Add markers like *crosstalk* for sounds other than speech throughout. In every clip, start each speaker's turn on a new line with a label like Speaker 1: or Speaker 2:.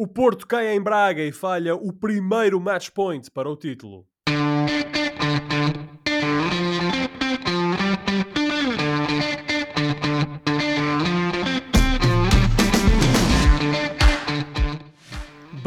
Speaker 1: O Porto cai em Braga e falha o primeiro match point para o título.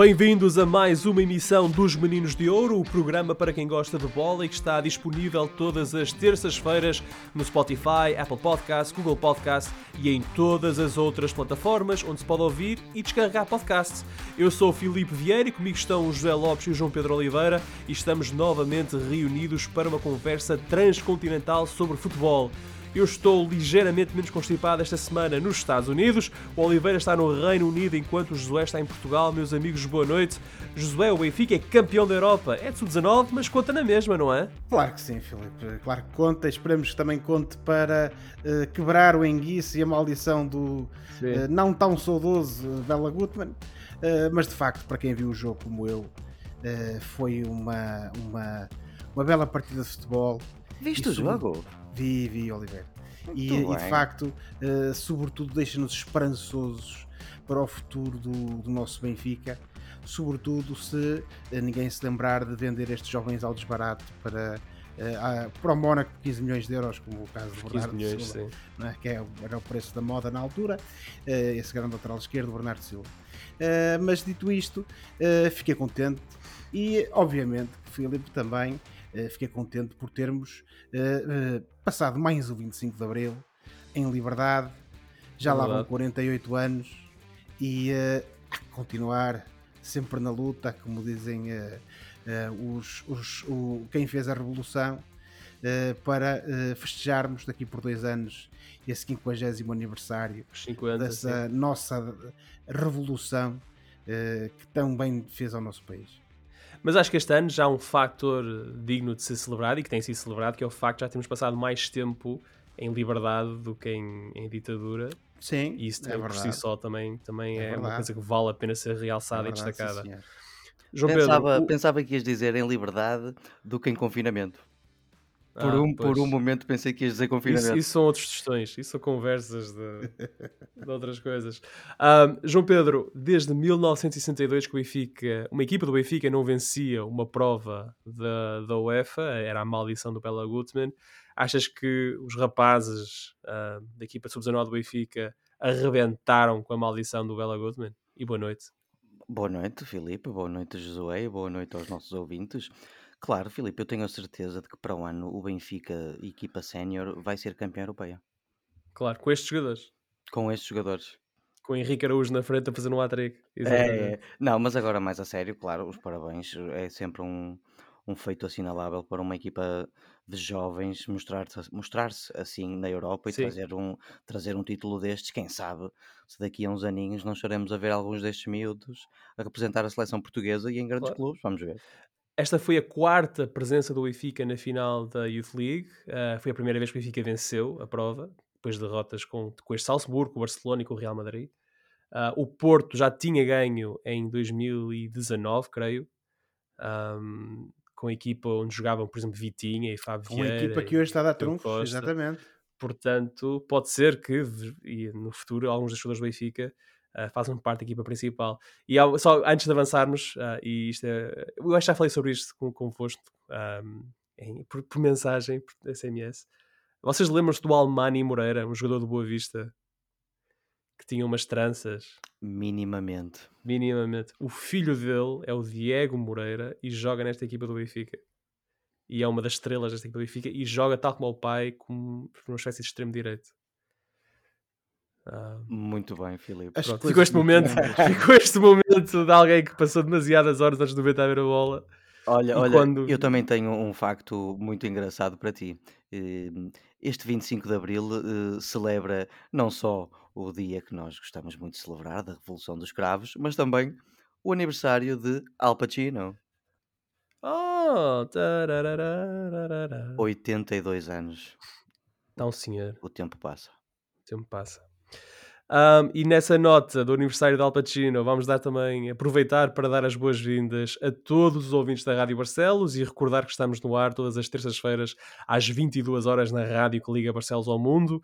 Speaker 1: Bem-vindos a mais uma emissão dos Meninos de Ouro, o programa para quem gosta de bola e que está disponível todas as terças-feiras no Spotify, Apple Podcasts, Google Podcasts e em todas as outras plataformas onde se pode ouvir e descarregar podcasts. Eu sou o Filipe Vieira e comigo estão o José Lopes e o João Pedro Oliveira e estamos novamente reunidos para uma conversa transcontinental sobre futebol. Eu estou ligeiramente menos constipado esta semana nos Estados Unidos. O Oliveira está no Reino Unido enquanto o Josué está em Portugal. Meus amigos, boa noite. Josué, o Benfica é campeão da Europa. É de sub-19, mas conta na mesma, não é?
Speaker 2: Claro que sim, Filipe. Claro que conta. Esperamos que também conte para uh, quebrar o enguice e a maldição do uh, não tão saudoso Bela Gutmann. Uh, mas de facto, para quem viu o jogo como eu, foi uma, uma, uma bela partida de futebol.
Speaker 3: Viste o jogo?
Speaker 2: Vi, vi, Oliveira. E, e, de facto, uh, sobretudo, deixa-nos esperançosos para o futuro do, do nosso Benfica, sobretudo se uh, ninguém se lembrar de vender estes jovens ao desbarato para, uh, para o Mónaco por 15 milhões de euros, como o caso do Bernardo milhões, Silva, é? que é, era o preço da moda na altura, esse grande lateral esquerdo, Bernardo Silva. mas dito isto, fiquei contente e, obviamente, Filipe também fiquei contente por termos eh, eh, passado mais o 25 de Abril em liberdade. Já é lá vão 48 anos e continuar sempre na luta, como dizem os, os, o, quem fez a Revolução, para festejarmos daqui por dois anos esse 50 aniversário 50, dessa sim. nossa revolução que tão bem fez ao nosso país.
Speaker 1: Mas acho que este ano já há um factor digno de ser celebrado e que tem sido celebrado, que é o facto de já termos passado mais tempo em liberdade do que em, em ditadura.
Speaker 2: Sim,
Speaker 1: e isso é por si só também, também é, é uma coisa que vale a pena ser realçada é verdade, e destacada. Sim,
Speaker 3: João pensava, Pedro, o... pensava que ias dizer em liberdade do que em confinamento. Por, ah, um, por um momento pensei que ias dizer confinamento.
Speaker 1: Isso, isso são outras questões, isso são conversas de, *laughs* de outras coisas. Um, João Pedro, desde 1962 que o Benfica, uma equipa do Benfica não vencia uma prova da, da UEFA, era a maldição do Bela Gutmann. Achas que os rapazes uh, da equipa sub-19 do Benfica arrebentaram com a maldição do Bela Gutmann? E boa noite.
Speaker 3: Boa noite, Filipe. Boa noite, Josué. Boa noite aos nossos ouvintes. Claro, Filipe, eu tenho a certeza de que para o ano o Benfica, equipa sénior, vai ser campeão europeia.
Speaker 1: Claro, com estes jogadores.
Speaker 3: Com estes jogadores.
Speaker 1: Com o Henrique Araújo na frente a fazer um hat-trick.
Speaker 3: É, é, não, mas agora mais a sério, claro, os parabéns. É sempre um, um feito assinalável para uma equipa de jovens mostrar-se mostrar assim na Europa e trazer um, trazer um título destes. Quem sabe se daqui a uns aninhos não estaremos a ver alguns destes miúdos a representar a seleção portuguesa e em grandes claro. clubes. Vamos ver.
Speaker 1: Esta foi a quarta presença do Benfica na final da Youth League. Uh, foi a primeira vez que o Benfica venceu a prova, depois de derrotas com, com este Salzburgo, com o Barcelona e com o Real Madrid. Uh, o Porto já tinha ganho em 2019, creio, um, com a equipa onde jogavam, por exemplo, Vitinha e Fábio
Speaker 2: Vieira. Uma equipa que hoje está a dar trunfos, exatamente.
Speaker 1: Portanto, pode ser que e no futuro alguns dos jogadores do Benfica uh, fazem parte da equipa principal. E ao, só antes de avançarmos, uh, e isto é, eu acho que já falei sobre isto com, convosco um, em, por, por, mensagem, por SMS. Vocês lembram-se do Almani Moreira, um jogador do Boa Vista, que tinha umas tranças?
Speaker 3: Minimamente.
Speaker 1: Minimamente. O filho dele é o Diego Moreira e joga nesta equipa do Benfica. E é uma das estrelas desta equipa do Benfica e joga tal como o pai, como uma espécie de extremo direito.
Speaker 3: Uh, Muito bem, Filipe.
Speaker 1: ficou este momento, ficou este momento de alguém que passou demasiadas horas antes de ver a ver a bola.
Speaker 3: Olha, olha, quando... eu também tenho um facto muito engraçado para ti. Ehm, este 25 de Abril uh, celebra não só o dia que nós gostamos muito de celebrar, da Revolução dos Cravos, mas também o aniversário de Al Pacino.
Speaker 1: Oh!
Speaker 3: 82 anos.
Speaker 1: Então, senhor.
Speaker 3: O tempo passa.
Speaker 1: O tempo passa. Um, e nessa nota do aniversário de Al Pacino, vamos dar também, aproveitar para dar as boas-vindas a todos os ouvintes da Rádio Barcelos e recordar que estamos no ar todas as terças-feiras às 22 horas na rádio que liga Barcelos ao mundo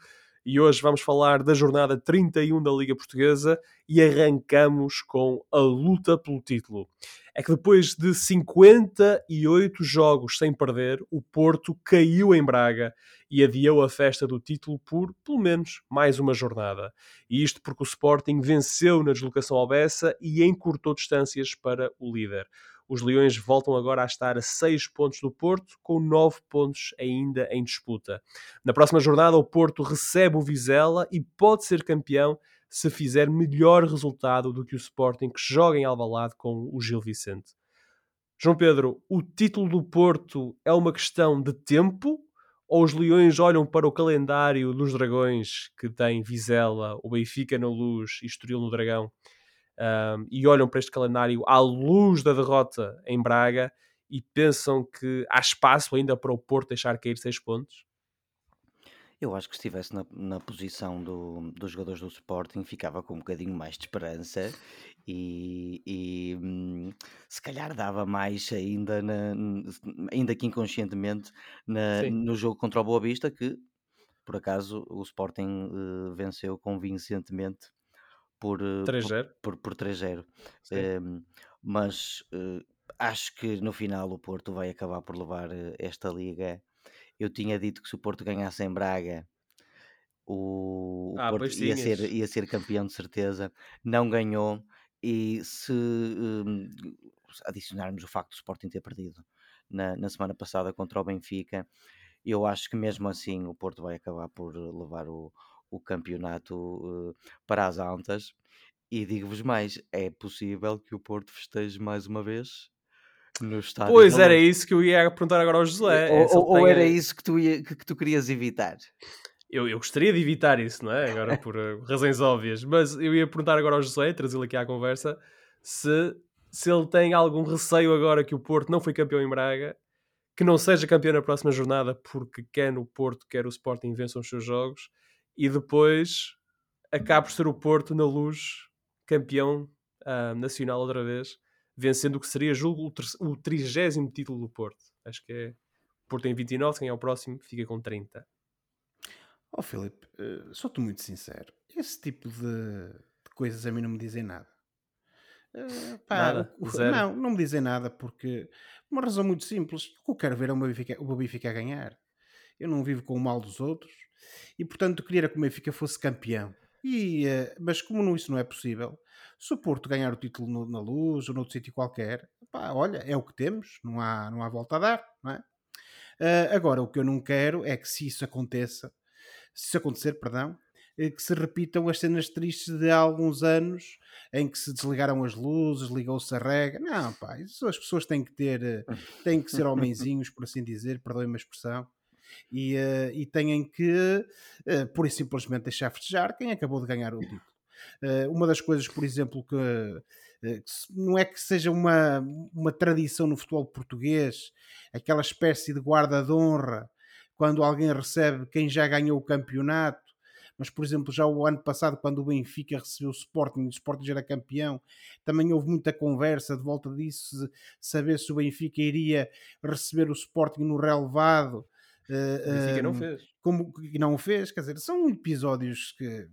Speaker 1: e hoje vamos falar da jornada 31 da Liga Portuguesa e arrancamos com a luta pelo título. É que depois de 58 jogos sem perder, o Porto caiu em Braga e adiou a festa do título por, pelo menos, mais uma jornada. E isto porque o Sporting venceu na deslocação ao Bessa e encurtou distâncias para o líder. Os Leões voltam agora a estar a 6 pontos do Porto, com 9 pontos ainda em disputa. Na próxima jornada, o Porto recebe o Vizela e pode ser campeão se fizer melhor resultado do que o Sporting que joga em Alvalade com o Gil Vicente. João Pedro, o título do Porto é uma questão de tempo ou os Leões olham para o calendário dos Dragões que tem Vizela, o Benfica na luz e Estoril no Dragão um, e olham para este calendário à luz da derrota em Braga e pensam que há espaço ainda para o Porto deixar cair seis pontos?
Speaker 3: Eu acho que se estivesse na, na posição do, dos jogadores do Sporting ficava com um bocadinho mais de esperança e, e hum, se calhar dava mais ainda, na, ainda que inconscientemente, na, no jogo contra o Boa Vista, que por acaso o Sporting uh, venceu convincentemente por, 3-0. Eh, por, por, por 3-0. Um, mas uh, acho que no final o Porto vai acabar por levar uh, esta liga. Eu tinha dito que se o Porto ganhasse em Braga, o, o ah, Porto ia ser, ia ser campeão de certeza. Não ganhou. E se um, adicionarmos o facto do Sporting ter perdido na, na semana passada contra o Benfica, eu acho que mesmo assim o Porto vai acabar por levar o, o campeonato uh, para as Antas. E digo-vos mais, é possível que o Porto festeje mais uma vez no estádio.
Speaker 1: Pois era isso que eu ia perguntar agora ao José.
Speaker 3: Ou, ou, ou era isso que tu, ia, que, que, tu querias evitar?
Speaker 1: Eu, eu gostaria de evitar isso, não é? Agora por razões óbvias. Mas eu ia perguntar agora ao José, trazê-lo aqui à conversa, se, se ele tem algum receio agora que o Porto não foi campeão em Braga, que não seja campeão na próxima jornada, porque quer no Porto, quer o Sporting vençam os seus jogos e depois acaba por ser o Porto na luz campeão uh, nacional outra vez, vencendo o que seria, julgo, o trigésimo título do Porto. Acho que é. O Porto tem 29, quem é o próximo fica com 30.
Speaker 2: Ó oh, Filipe, uh, sou-te muito sincero. Esse tipo de, de, coisas a mim não me dizem nada. Uh, pá, nada, o, não, não me dizem nada porque uma razão muito simples. O que eu quero ver é o Benfica, o Benfica a ganhar. Eu não vivo com o mal dos outros e, portanto, queria que o Benfica fosse campeão. E, uh, mas como isso não é possível, se o Porto ganhar o título no, na Luz ou noutro sítio qualquer, pá, olha, é o que temos, não há, não há volta a dar, não é? Uh, agora, o que eu não quero é que se isso aconteça, se acontecer, perdão, eh, que se repitam as cenas tristes de há alguns anos em que se desligaram as luzes, ligou-se a rega. Não, pá, as pessoas têm que ter, têm que ser homenzinhos, por assim dizer, perdoem-me a expressão, e, uh, e têm que, uh, pura e simplesmente, deixar festejar quem acabou de ganhar o título. Uh, uma das coisas, por exemplo, que, que, não é que seja uma, uma tradição no futebol português, aquela espécie de guarda de honra, quando alguém recebe quem já ganhou o campeonato, mas por exemplo, já o ano passado, quando o Benfica recebeu o Sporting, o Sporting já era campeão, também houve muita conversa de volta disso, saber se o Benfica iria receber o Sporting no relevado
Speaker 1: Uh, não fez.
Speaker 2: Como não o fez, quer dizer, são episódios que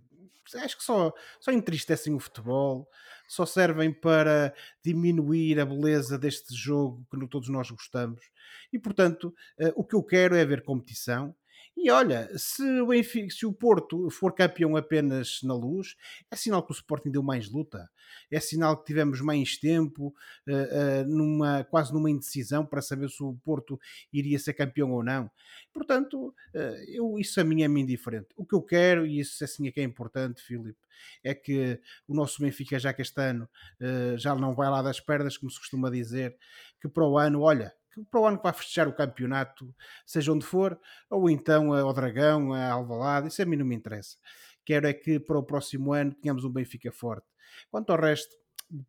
Speaker 2: acho que só, só entristecem o futebol, só servem para diminuir a beleza deste jogo que todos nós gostamos. E portanto, uh, o que eu quero é ver competição e olha, se o, Benfica, se o Porto for campeão apenas na luz, é sinal que o Sporting deu mais luta, é sinal que tivemos mais tempo, uh, uh, numa, quase numa indecisão para saber se o Porto iria ser campeão ou não. Portanto, uh, eu, isso a mim é-me indiferente. O que eu quero, e isso assim é que é importante, Filipe, é que o nosso Benfica, já que este ano já não vai lá das perdas, como se costuma dizer, que para o ano, olha, para o ano que vai festejar o campeonato, seja onde for, ou então ao Dragão, a Alvalade, isso a mim não me interessa. Quero é que para o próximo ano tenhamos um Benfica forte. Quanto ao resto,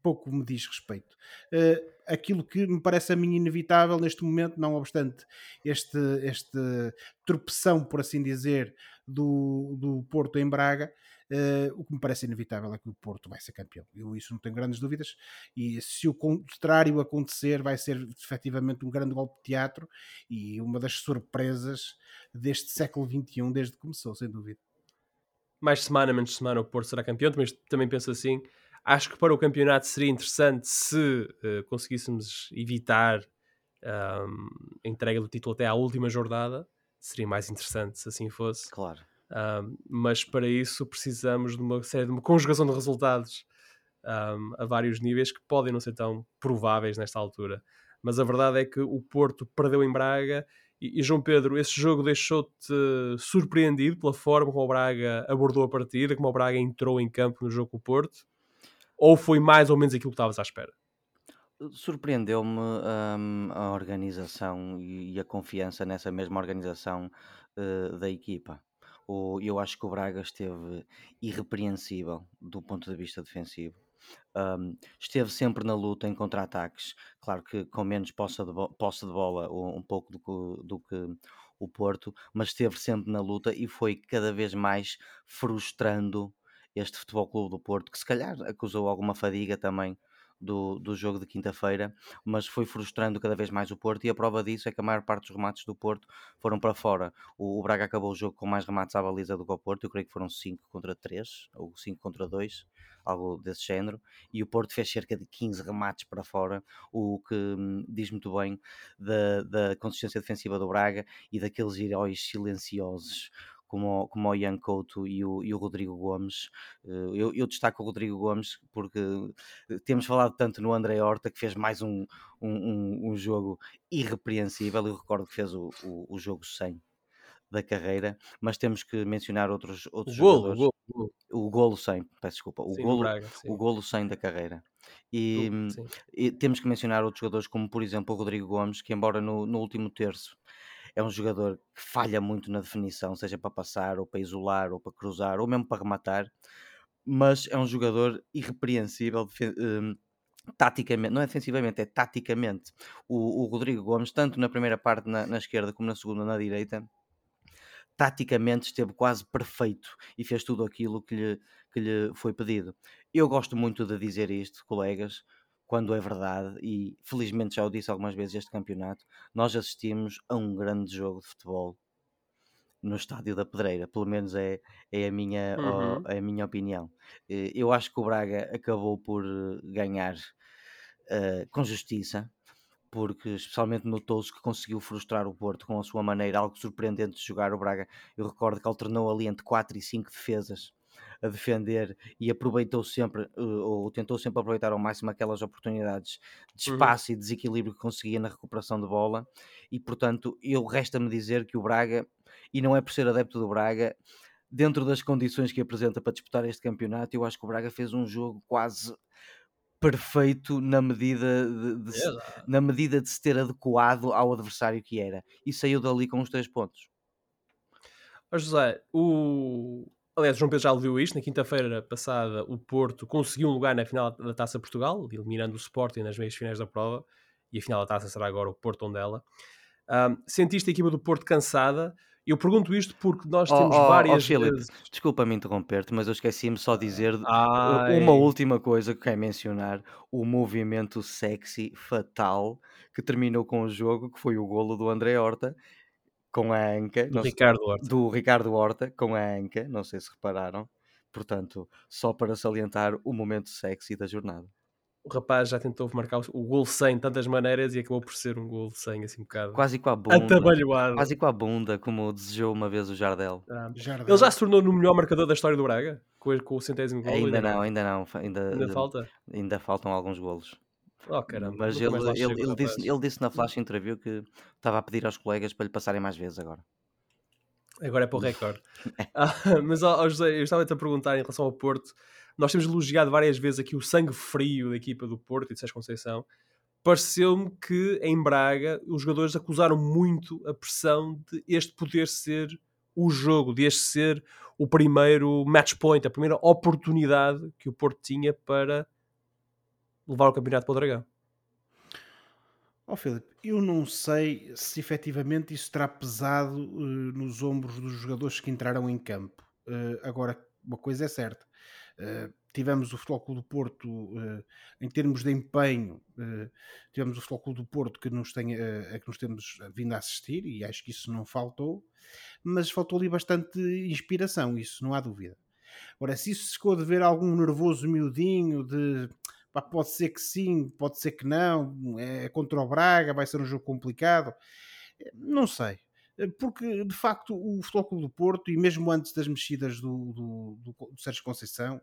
Speaker 2: pouco me diz respeito. Uh, aquilo que me parece a mim inevitável neste momento, não obstante este, este tropeção, por assim dizer, do, do Porto em Braga, Uh, o que me parece inevitável é que o Porto vai ser campeão. Eu isso não tenho grandes dúvidas. E se o contrário acontecer, vai ser efetivamente um grande golpe de teatro e uma das surpresas deste século XXI desde que começou, sem dúvida.
Speaker 1: mais semana, menos semana, o Porto será campeão, mas também penso assim. Acho que para o campeonato seria interessante se uh, conseguíssemos evitar um, a entrega do título até à última jornada. Seria mais interessante se assim fosse.
Speaker 3: Claro.
Speaker 1: Um, mas para isso precisamos de uma série de uma conjugação de resultados um, a vários níveis que podem não ser tão prováveis nesta altura. Mas a verdade é que o Porto perdeu em Braga e, e João Pedro, esse jogo deixou-te surpreendido pela forma como o Braga abordou a partida, como o Braga entrou em campo no jogo com o Porto? Ou foi mais ou menos aquilo que estavas à espera?
Speaker 3: Surpreendeu-me um, a organização e, a confiança nessa mesma organização uh, da equipa. O, eu acho que o Braga esteve irrepreensível do ponto de vista defensivo. Um, esteve sempre na luta em contra-ataques, claro que com menos posse de, posse de bola, um, pouco do que, do que o Porto, mas esteve sempre na luta e foi cada vez mais frustrando este Futebol Clube do Porto, que se calhar acusou alguma fadiga também do, do jogo de quinta-feira, mas foi frustrando cada vez mais o Porto e a prova disso é que a maior parte dos remates do Porto foram para fora. O, o Braga acabou o jogo com mais remates à baliza do que o Porto, eu creio que foram 5 contra 3 ou 5 contra 2, algo desse género, e o Porto fez cerca de 15 remates para fora, o que hum, diz muito bem da, da consistência defensiva do Braga e daqueles heróis silenciosos como, como o Ian Couto e o, e o Rodrigo Gomes. Eh, eu, eu, destaco o Rodrigo Gomes porque eh, temos falado tanto no André Horta que fez mais um, um, um jogo irrepreensível. Eu recordo que fez o, o, o jogo 100 da carreira, mas temos que mencionar outros, outros
Speaker 1: o golo, jogadores. O golo,
Speaker 3: o golo 100, peço desculpa, o, sim, golo, Braga, o golo 100 da carreira. E, e, temos que mencionar outros jogadores, como por exemplo o Rodrigo Gomes, que embora no, no último terço é um jogador que falha muito na definição, seja para passar, ou para isolar, ou para cruzar, ou mesmo para rematar, mas é um jogador irrepreensível. Um, taticamente, não é defensivamente, é taticamente. O, o Rodrigo Gomes, tanto na primeira parte na, na, esquerda como na segunda na direita, taticamente esteve quase perfeito e fez tudo aquilo que lhe, que lhe foi pedido. Eu gosto muito de dizer isto, colegas, quando é verdade, e felizmente já o disse algumas vezes este campeonato, nós assistimos a um grande jogo de futebol no estádio da Pedreira, pelo menos é, é, a, minha, uhum. é a minha opinião. Eh, eu acho que o Braga acabou por eh, ganhar uh, com justiça, porque especialmente notou-se que conseguiu frustrar o Porto com a sua maneira algo surpreendente de jogar o Braga. Eu recordo que alternou ali entre 4 e 5 defesas a defender e aproveitou sempre, eh, ou tentou sempre aproveitar ao máximo aquelas oportunidades de uhum. espaço uhum. e desequilíbrio que conseguia na recuperação de bola. E portanto, eu resta-me dizer que o Braga, e não é por ser adepto do Braga, dentro das condições que apresenta para disputar este campeonato, eu acho que o Braga fez um jogo quase perfeito na medida de, de se, na medida de se ter adequado ao adversário que era e saiu dali com os três pontos.
Speaker 1: José, o, Aliás, João Pedro já viu isto. Na quinta-feira passada, o Porto conseguiu um lugar na final da Taça Portugal, eliminando o Sporting nas meias finais da prova. E a final da taça será agora o Porto Ondela. Um, sentiste a equipa do Porto cansada? Eu pergunto isto porque nós oh, temos oh, várias oh, Filipe, vezes...
Speaker 3: Desculpa-me interromper-te, mas eu esqueci-me só dizer Ai. uma última coisa que quero mencionar: o movimento sexy fatal que terminou com o jogo, que foi o golo do André Horta, com a anca.
Speaker 1: Do Ricardo Horta.
Speaker 3: Do Ricardo Horta, com a anca, não sei se repararam. Portanto, só para salientar o momento sexy da jornada.
Speaker 1: O rapaz já tentou marcar o gol 100 de tantas maneiras e acabou por ser um gol 100 assim um bocado.
Speaker 3: Quase com a bunda. Atabalhoado. Quase com a bunda, como desejou uma vez o Jardel.
Speaker 1: Ah, Jardel. Ele já se tornou no melhor marcador da história do Braga? Com, com o centésimo gol?
Speaker 3: Ainda, ainda não, ainda não. Ainda,
Speaker 1: ainda falta?
Speaker 3: Ainda faltam alguns golos.
Speaker 1: Oh, caramba,
Speaker 3: Mas ele, ele, ele, disse, ele disse na flash interview que estava a pedir aos colegas para lhe passarem mais vezes agora.
Speaker 1: Agora é para o *laughs* recorde. ah, mas, oh, José, eu estava-te a perguntar em relação ao Porto. Nós temos elogiado várias vezes aqui o sangue frio da equipa do Porto e de Sérgio Conceição. Pareceu-me que em Braga os jogadores acusaram muito a pressão de este poder ser o jogo, de este ser o primeiro match point, a primeira oportunidade que o Porto tinha para levar o campeonato para o Dragão.
Speaker 2: Ó oh, Filipe, eu não sei se efetivamente isso terá pesado uh, nos ombros dos jogadores que entraram em campo. Uh, agora, uma coisa é certa. Uh, tivemos o Futebol Clube do Porto em termos de empenho, tivemos o Futebol Clube do Porto que nos, tem, a que nos temos vindo a assistir e acho que isso não faltou, mas faltou ali bastante inspiração, isso não há dúvida. Agora, se isso ficou de ver algum nervoso miudinho de pá, pode ser que sim, pode ser que não, é contra o Braga, vai ser um jogo complicado, não sei. Porque de facto o Futebol Clube do Porto, e mesmo antes das mexidas do, do, do, do Sérgio Conceição,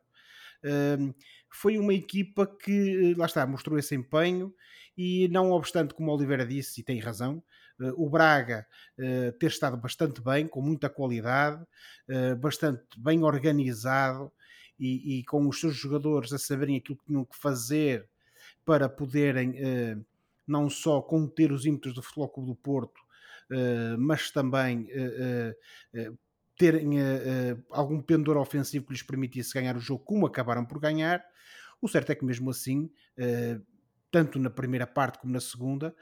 Speaker 2: foi uma equipa que, lá está, mostrou esse empenho e não obstante, como Oliveira disse, e tem razão, eh, o Braga eh, ter estado bastante bem, com muita qualidade, eh, bastante bem organizado e, e, com os seus jogadores a saberem aquilo que tinham que fazer para poderem não só conter os ímpetos do Futebol Clube do Porto, mas também terem algum pendor ofensivo que lhes permitisse ganhar o jogo, como acabaram por ganhar. O certo é que mesmo assim tanto na primeira parte como na segunda,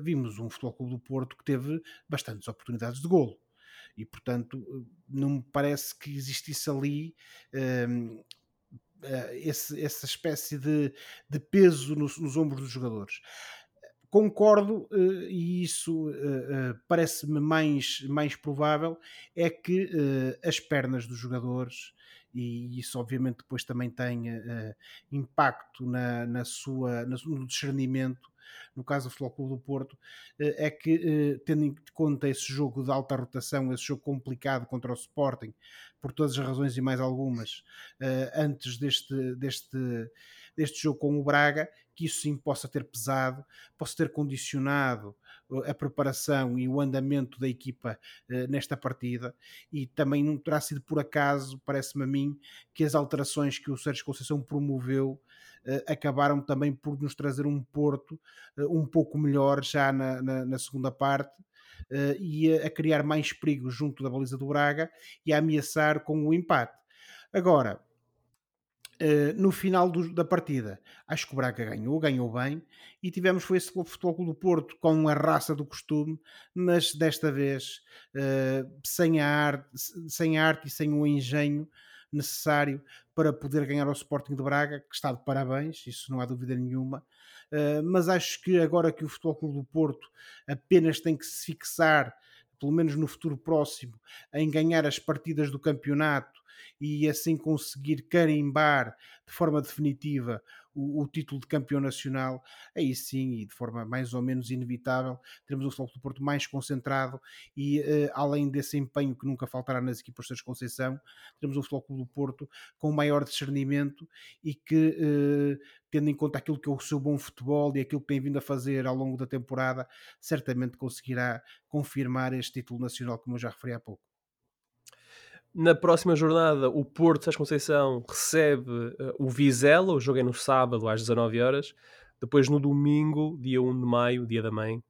Speaker 2: vimos um Futebol Clube do Porto que teve bastantes oportunidades de golo. E, portanto, não me parece que existisse ali uh, esse, essa espécie de, de peso nos, nos, ombros dos jogadores. Concordo, uh, e isso parece-me mais, mais provável, é que as pernas dos jogadores e isso obviamente depois também tem impacto na, na sua, no discernimento no caso do Futebol do Porto, uh, é que, uh, tendo em conta esse jogo de alta rotação, esse jogo complicado contra o Sporting, por todas as razões e mais algumas, antes deste, deste, deste jogo com o Braga, que isso sim possa ter pesado, possa ter condicionado a preparação e o andamento da equipa uh, nesta partida e também não terá sido por acaso, parece-me a mim, que as alterações que o Sérgio Conceição promoveu uh, acabaram também por nos trazer um Porto uh, um pouco melhor já na, na, na segunda parte e a, a criar mais perigo junto da baliza do Braga e a ameaçar com o empate. Agora, Uh, no final do, da partida, acho que o Braga ganhou, ganhou bem, e tivemos foi esse Futebol Clube do Porto com a raça do costume, mas desta vez uh, sem, a arte, sem a arte e sem o engenho necessário para poder ganhar ao Sporting de Braga, que está de parabéns, isso não há dúvida nenhuma. Uh, mas acho que agora que o Futebol Clube do Porto apenas tem que se fixar, pelo menos no futuro próximo, em ganhar as partidas do campeonato e assim conseguir carimbar de forma definitiva o, o, título de campeão nacional, aí sim, e de forma mais ou menos inevitável, teremos um Futebol do Porto mais concentrado e uh, além desse empenho que nunca faltará nas equipas de Conceição, teremos um Futebol do Porto com maior discernimento e que, uh, tendo em conta aquilo que é o seu bom futebol e aquilo que tem vindo a fazer ao longo da temporada, certamente conseguirá confirmar este título nacional, como eu já referi há pouco.
Speaker 1: Na próxima jornada, o Porto Sérgio Conceição recebe uh, o Vizela, o jogo é no sábado às 19 horas. Depois, no domingo, dia 1 de maio, dia da mãe,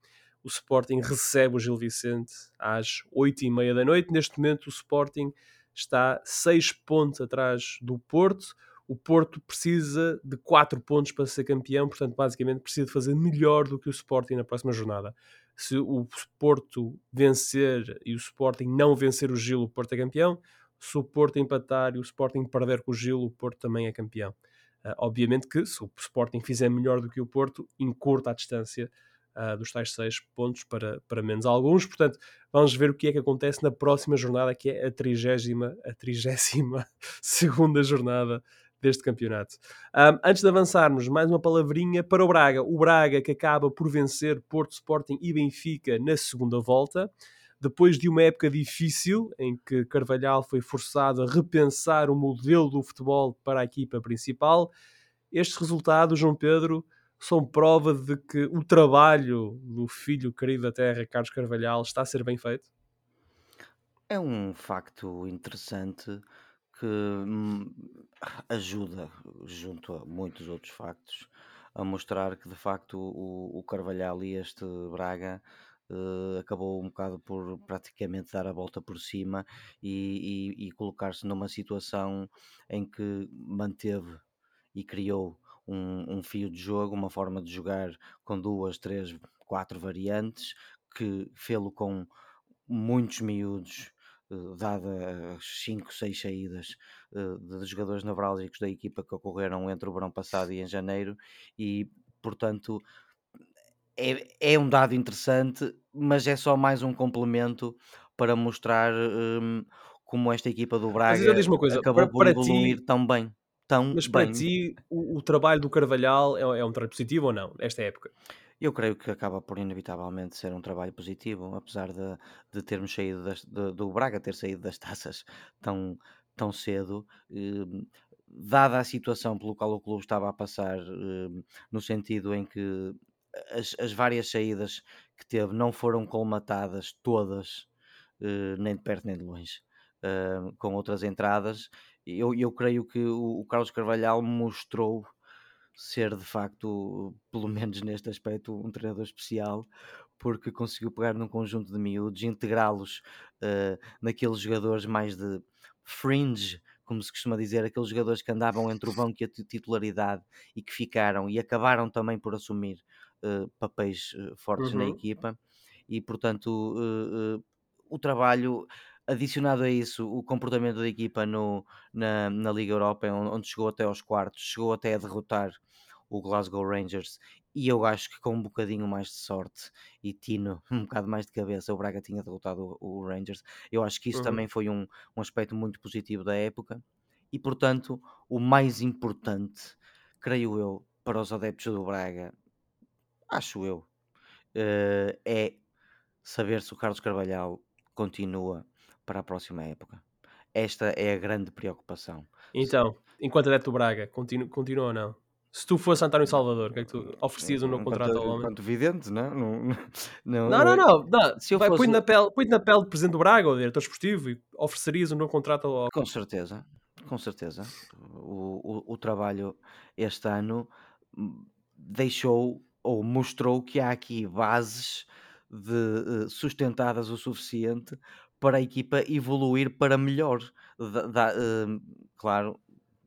Speaker 1: o Sporting recebe o Gil Vicente às 8 e meia da noite. Neste momento, o Sporting está 6 pontos atrás do Porto. O Porto precisa de 4 pontos para ser campeão, portanto, basicamente, precisa de fazer melhor do que o Sporting na próxima jornada. Se o Porto vencer e o Sporting não vencer o Gil, o Porto é campeão se o Porto empatar e o Sporting perder com o Gil, o Porto também é campeão. Uh, obviamente que se o Sporting fizer melhor do que o Porto, encurta a distância uh, dos tais 6 pontos para, para menos alguns. Portanto, vamos ver o que é que acontece na próxima jornada, que é a trigésima, a trigésima *laughs* segunda jornada deste campeonato. Um, antes de avançarmos, mais uma palavrinha para o Braga. O Braga que acaba por vencer Porto, Sporting e Benfica na segunda volta depois de uma época difícil em que Carvalhal foi forçado a repensar o modelo do futebol para a equipa principal, estes resultados, João Pedro, são prova de que o trabalho do filho querido da terra, Carlos Carvalhal, está a ser bem feito?
Speaker 3: É um facto interessante que hum, ajuda, junto a muitos outros factos, a mostrar que de facto o, o Carvalhal e este Braga uh, acabou um bocado por praticamente dar a volta por cima e, e, e colocar-se numa situação em que manteve e criou um, um, fio de jogo, uma forma de jogar com duas, três, quatro variantes, que fê-lo com muitos miúdos, dada as 5, 6 saídas uh, de jogadores nevrálgicos da equipa que ocorreram entre o verão passado e em janeiro, e portanto é, é um dado interessante, mas é só mais um complemento para mostrar um, como esta equipa do Braga coisa, acabou para, por para evoluir
Speaker 1: ti,
Speaker 3: tão bem. Tão
Speaker 1: mas para
Speaker 3: bem.
Speaker 1: ti, o, o, trabalho do Carvalhal é, é um trabalho positivo ou não, nesta época?
Speaker 3: Eu creio que acaba por inevitavelmente ser um trabalho positivo, apesar de, de termos saído das, de, do Braga ter saído das *laughs* taças tão, tão cedo. Eh, dada a situação pelo qual o clube estava a passar, eh, no sentido em que as, as, várias saídas que teve não foram colmatadas todas, eh, nem de perto nem de longe, eh, com outras entradas, eu, eu creio que o, o Carlos Carvalhal mostrou ser de facto, pelo menos neste aspecto, um treinador especial, porque conseguiu pegar num conjunto de miúdos, integrá-los uh, naqueles jogadores mais de fringe, como se costuma dizer, aqueles jogadores que andavam entre o banco e a titularidade e que ficaram e acabaram também por assumir uh, papéis uh, fortes uhum. na equipa. E portanto, o trabalho adicionado a isso, o comportamento da equipa no, na, na Liga Europa, onde chegou até aos quartos, chegou até a derrotar o Glasgow Rangers e eu acho que com um bocadinho mais de sorte e tino, *laughs* um bocado mais de cabeça, o Braga tinha derrotado o, o Rangers. Eu acho que isso uhum. também foi um, um aspecto muito positivo da época e, portanto, o mais importante, creio eu, para os adeptos do Braga, acho eu, uh, é saber se o Carlos Carvalhal continua para a próxima época. Esta é a grande preocupação.
Speaker 1: Então, enquanto adepto do Braga, continua, continua ou não? Se tu fosse António Salvador, o que é que tu oferecias um novo contrato ao homem?
Speaker 3: Enquanto vidente, *laughs* não? Não,
Speaker 1: não, não. não, não, não. Se eu fosse... põe, na pele, põe na pele do Presidente do Braga ou diretor esportivo e oferecerias um novo contrato ao
Speaker 3: Com certeza, com certeza. O, o, o trabalho este ano deixou ou mostrou que há aqui bases de, uh, sustentadas o suficiente para a equipa evoluir para melhor. Da, da, uh, claro,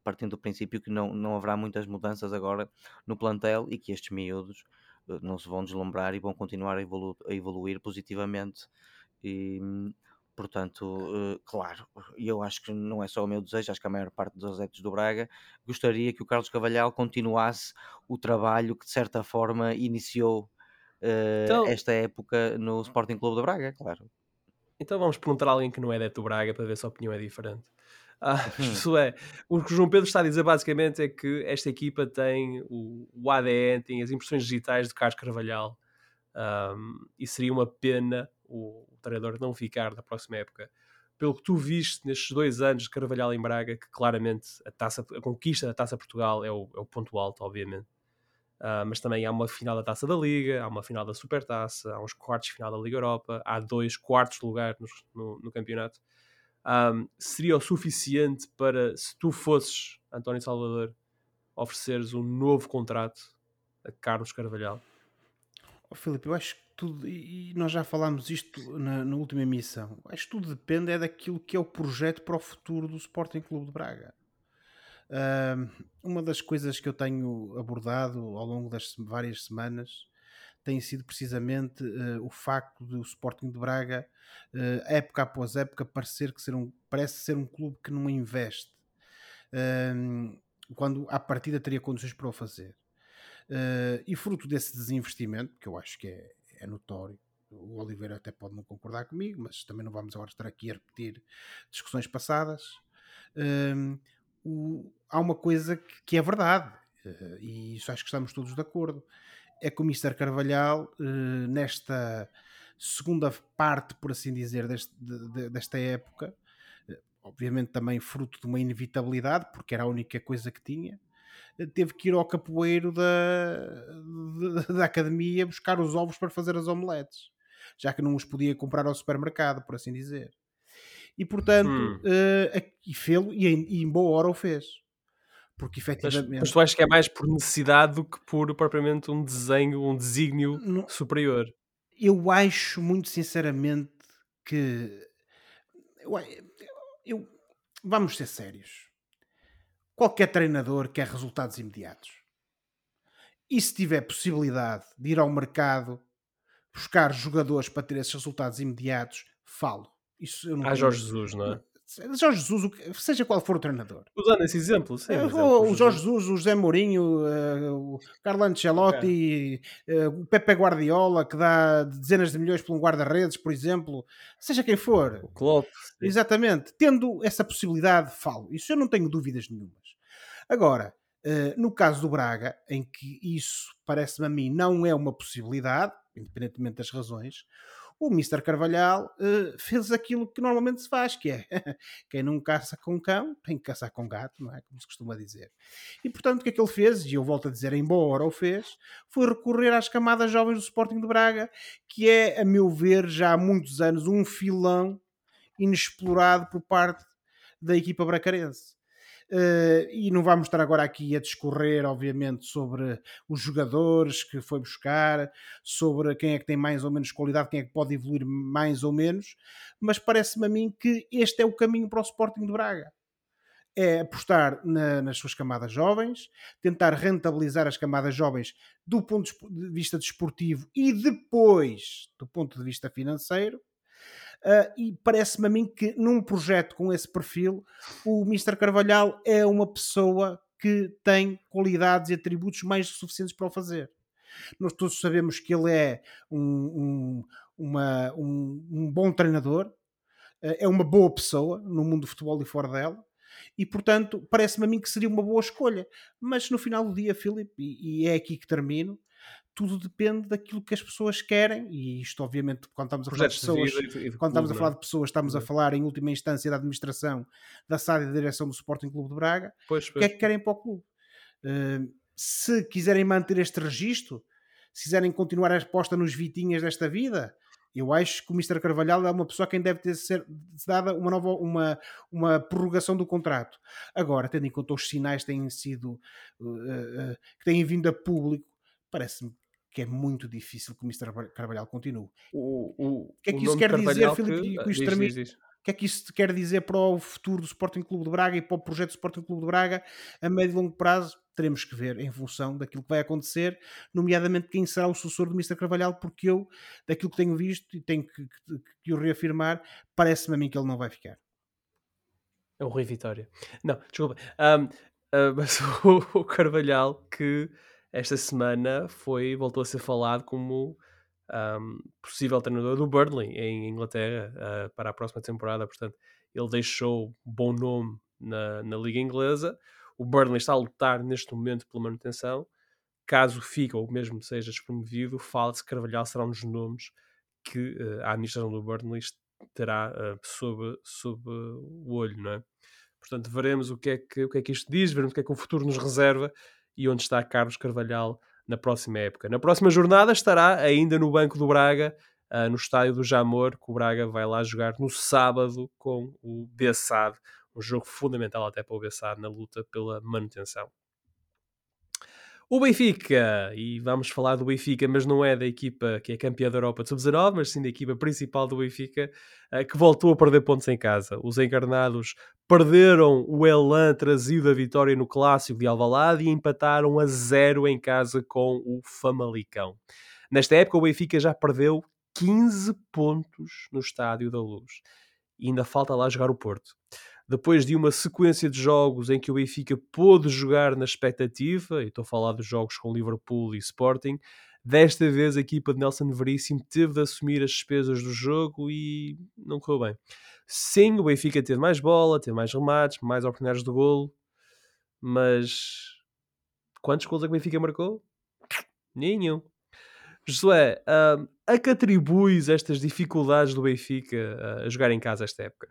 Speaker 3: partindo do princípio que não, não haverá muitas mudanças agora no plantel e que estes miúdos uh, não se vão deslumbrar e vão continuar a, evolu a evoluir positivamente. E, portanto, uh, claro, eu acho que não é só o meu desejo, acho que a maior parte dos adeptos do Braga gostaria que o Carlos Cavalhal continuasse o trabalho que de certa forma iniciou uh, então, esta época no Sporting Clube do Braga, claro.
Speaker 1: Então vamos perguntar a alguém que não é adepto do Braga para ver se a opinião é diferente. Ah, *laughs* isso é, o que o João Pedro está a dizer basicamente é que esta equipa tem o, o ADN, tem as impressões digitais de Carlos Carvalhal um, e seria uma pena o, o treinador não ficar na próxima época. Pelo que tu viste nestes dois anos de Carvalhal em Braga, que claramente a, taça, a conquista da Taça Portugal é o, é o ponto alto, obviamente. Uh, mas também há uma final da Taça da Liga, há uma final da Supertaça, há uns quartos de final da Liga Europa, há dois quartos de lugar no, no, no campeonato um, seria o suficiente para, se tu fosses António Salvador, ofereceres um novo contrato a Carlos Carvalhal?
Speaker 2: Oh, Filipe, eu acho que tudo, e nós já falámos isto na, na, última emissão, acho que tudo depende é daquilo que é o projeto para o futuro do Sporting Clube de Braga. Uma das coisas que eu tenho abordado ao longo das várias semanas tem sido precisamente uh, o facto do Sporting de Braga, uh, época após época, parecer que ser um, parece ser um clube que não investe, quando à partida teria condições para o fazer. Eh, e fruto desse desinvestimento, que eu acho que é, é notório, o Oliveira até pode não concordar comigo, mas também não vamos agora estar aqui a repetir discussões passadas. O, há uma coisa que, que é verdade, e isso acho que estamos todos de acordo é que o Mr. Carvalhal, uh, nesta segunda parte, por assim dizer, deste, de, desta época, uh, obviamente também fruto de uma inevitabilidade, porque era a única coisa que tinha, uh, teve que ir ao capoeiro da, da, da academia buscar os ovos para fazer as omeletes, já que não os podia comprar ao supermercado, por assim dizer. E portanto, hum. e fê-lo, e, e em boa hora o fez porque efetivamente.
Speaker 1: Mas, mas, tu achas que é mais por necessidade do que por propriamente um desenho, um desígnio não, superior?
Speaker 2: Eu acho muito sinceramente que. Eu, eu, vamos ser sérios. Qualquer treinador quer resultados imediatos. E se tiver possibilidade de ir ao mercado buscar jogadores para ter esses resultados imediatos, falo.
Speaker 1: Isso eu não Há Jorge Jesus, não é?
Speaker 2: Jorge Jesus, seja qual for o treinador.
Speaker 1: Usando esse exemplo, sim.
Speaker 2: Uh, o, o Jorge Jesus, o José Mourinho, uh, o Carlo Ancelotti, okay. uh, o Pepe Guardiola, que dá dezenas de milhões por um guarda-redes, por exemplo, seja quem for.
Speaker 1: O Klopp.
Speaker 2: Sim. Exatamente. Tendo essa possibilidade, falo. Isso eu não tenho dúvidas nenhumas. Agora, no caso do Braga, em que isso parece-me a mim não é uma possibilidade, independentemente das razões, o Mr. Carvalhal uh, fez aquilo que normalmente se faz, que é *laughs* quem não caça com cão tem que caçar com gato, não é? Como se costuma dizer. E portanto, o que é que ele fez? E eu volto a dizer, em boa hora o fez, foi recorrer às camadas jovens do Sporting de Braga, que é, a meu ver, já há muitos anos, um filão inexplorado por parte da equipa bracarense. Uh, e não vamos estar agora aqui a discorrer, obviamente, sobre os jogadores que foi buscar, sobre quem é que tem mais ou menos qualidade, quem é que pode evoluir mais ou menos, mas parece-me a mim que este é o caminho para o Sporting de Braga. É apostar na, nas suas camadas jovens, tentar rentabilizar as camadas jovens do ponto de vista desportivo e depois do ponto de vista financeiro, Uh, e parece-me a mim que num projeto com esse perfil, o Mr. Carvalhal é uma pessoa que tem qualidades e atributos mais suficientes para o fazer. Nós todos sabemos que ele é um, um, uma, um, um bom treinador, uh, é uma boa pessoa no mundo do futebol e fora dela, e portanto parece-me a mim que seria uma boa escolha. Mas no final do dia, Filipe, e, e é aqui que termino, tudo depende daquilo que as pessoas querem, e isto, obviamente, quando estamos a falar de pessoas, de de quando estamos a falar é? de pessoas, estamos a falar em última instância da administração, da SAD e da direção do Sporting Clube de Braga, pois, pois. o que é que querem para o clube? Uh, se quiserem manter este registro, se quiserem continuar a resposta nos vitinhas desta vida, eu acho que o Mr. Carvalhal é uma pessoa a quem deve ter ser dada uma nova uma, uma prorrogação do contrato. Agora, tendo em conta os sinais que têm sido uh, uh, que têm vindo a público, parece-me que é muito difícil que o Mr. Carvalhal continue.
Speaker 1: O, o,
Speaker 2: o que é que isso quer dizer, Filipe? Que... Diz, diz, diz. O que é que isso quer dizer para o futuro do Sporting Clube de Braga e para o projeto do Sporting Clube de Braga a médio e longo prazo? Teremos que ver em função daquilo que vai acontecer, nomeadamente quem será o sucessor do Mr. Carvalhal, porque eu, daquilo que tenho visto e tenho que, que, que o reafirmar, parece-me a mim que ele não vai ficar.
Speaker 1: É o Rui Vitória. Não, desculpa. Um, uh, mas *laughs* o, o Carvalhal que esta semana foi, voltou a ser falado como um, possível treinador do Burnley em Inglaterra uh, para a próxima temporada. Portanto, ele deixou bom nome na, na Liga Inglesa. O Burnley está a lutar neste momento pela manutenção. Caso fique ou mesmo seja despromovido, fala-se que Carvalhal será um dos nomes que uh, a administração do Burnley terá uh, sob, sob o olho, não é? Portanto, veremos o que, é que, o que é que isto diz, veremos o que é que o futuro nos reserva e onde está Carlos Carvalhal na próxima época. Na próxima jornada estará ainda no banco do Braga, uh, no estádio do Jamor, que o Braga vai lá jogar no sábado com o Bessade, um jogo fundamental até para o Bessade na luta pela manutenção. O Benfica, e vamos falar do Benfica, mas não é da equipa que é campeã da Europa de Sub-19, mas sim da equipa principal do Benfica, eh, que voltou a perder pontos em casa. Os encarnados perderam o Elan trazido a vitória no clássico de Alvalade e empataram a zero em casa com o Famalicão. Nesta época, o Benfica já perdeu 15 pontos no Estádio da Luz. E ainda falta lá jogar o Porto depois de uma sequência de jogos em que o Benfica pôde jogar na expectativa, e estou a falar dos jogos com Liverpool e Sporting, desta vez a equipa de Nelson Veríssimo teve de assumir as despesas do jogo e não correu bem. Sim, o Benfica teve mais bola, teve mais remates, mais oportunidades de golo, mas quantos gols é que o Benfica marcou? Nenhum. Josué, uh, a que atribuis estas dificuldades do Benfica uh, a jogar em casa esta época?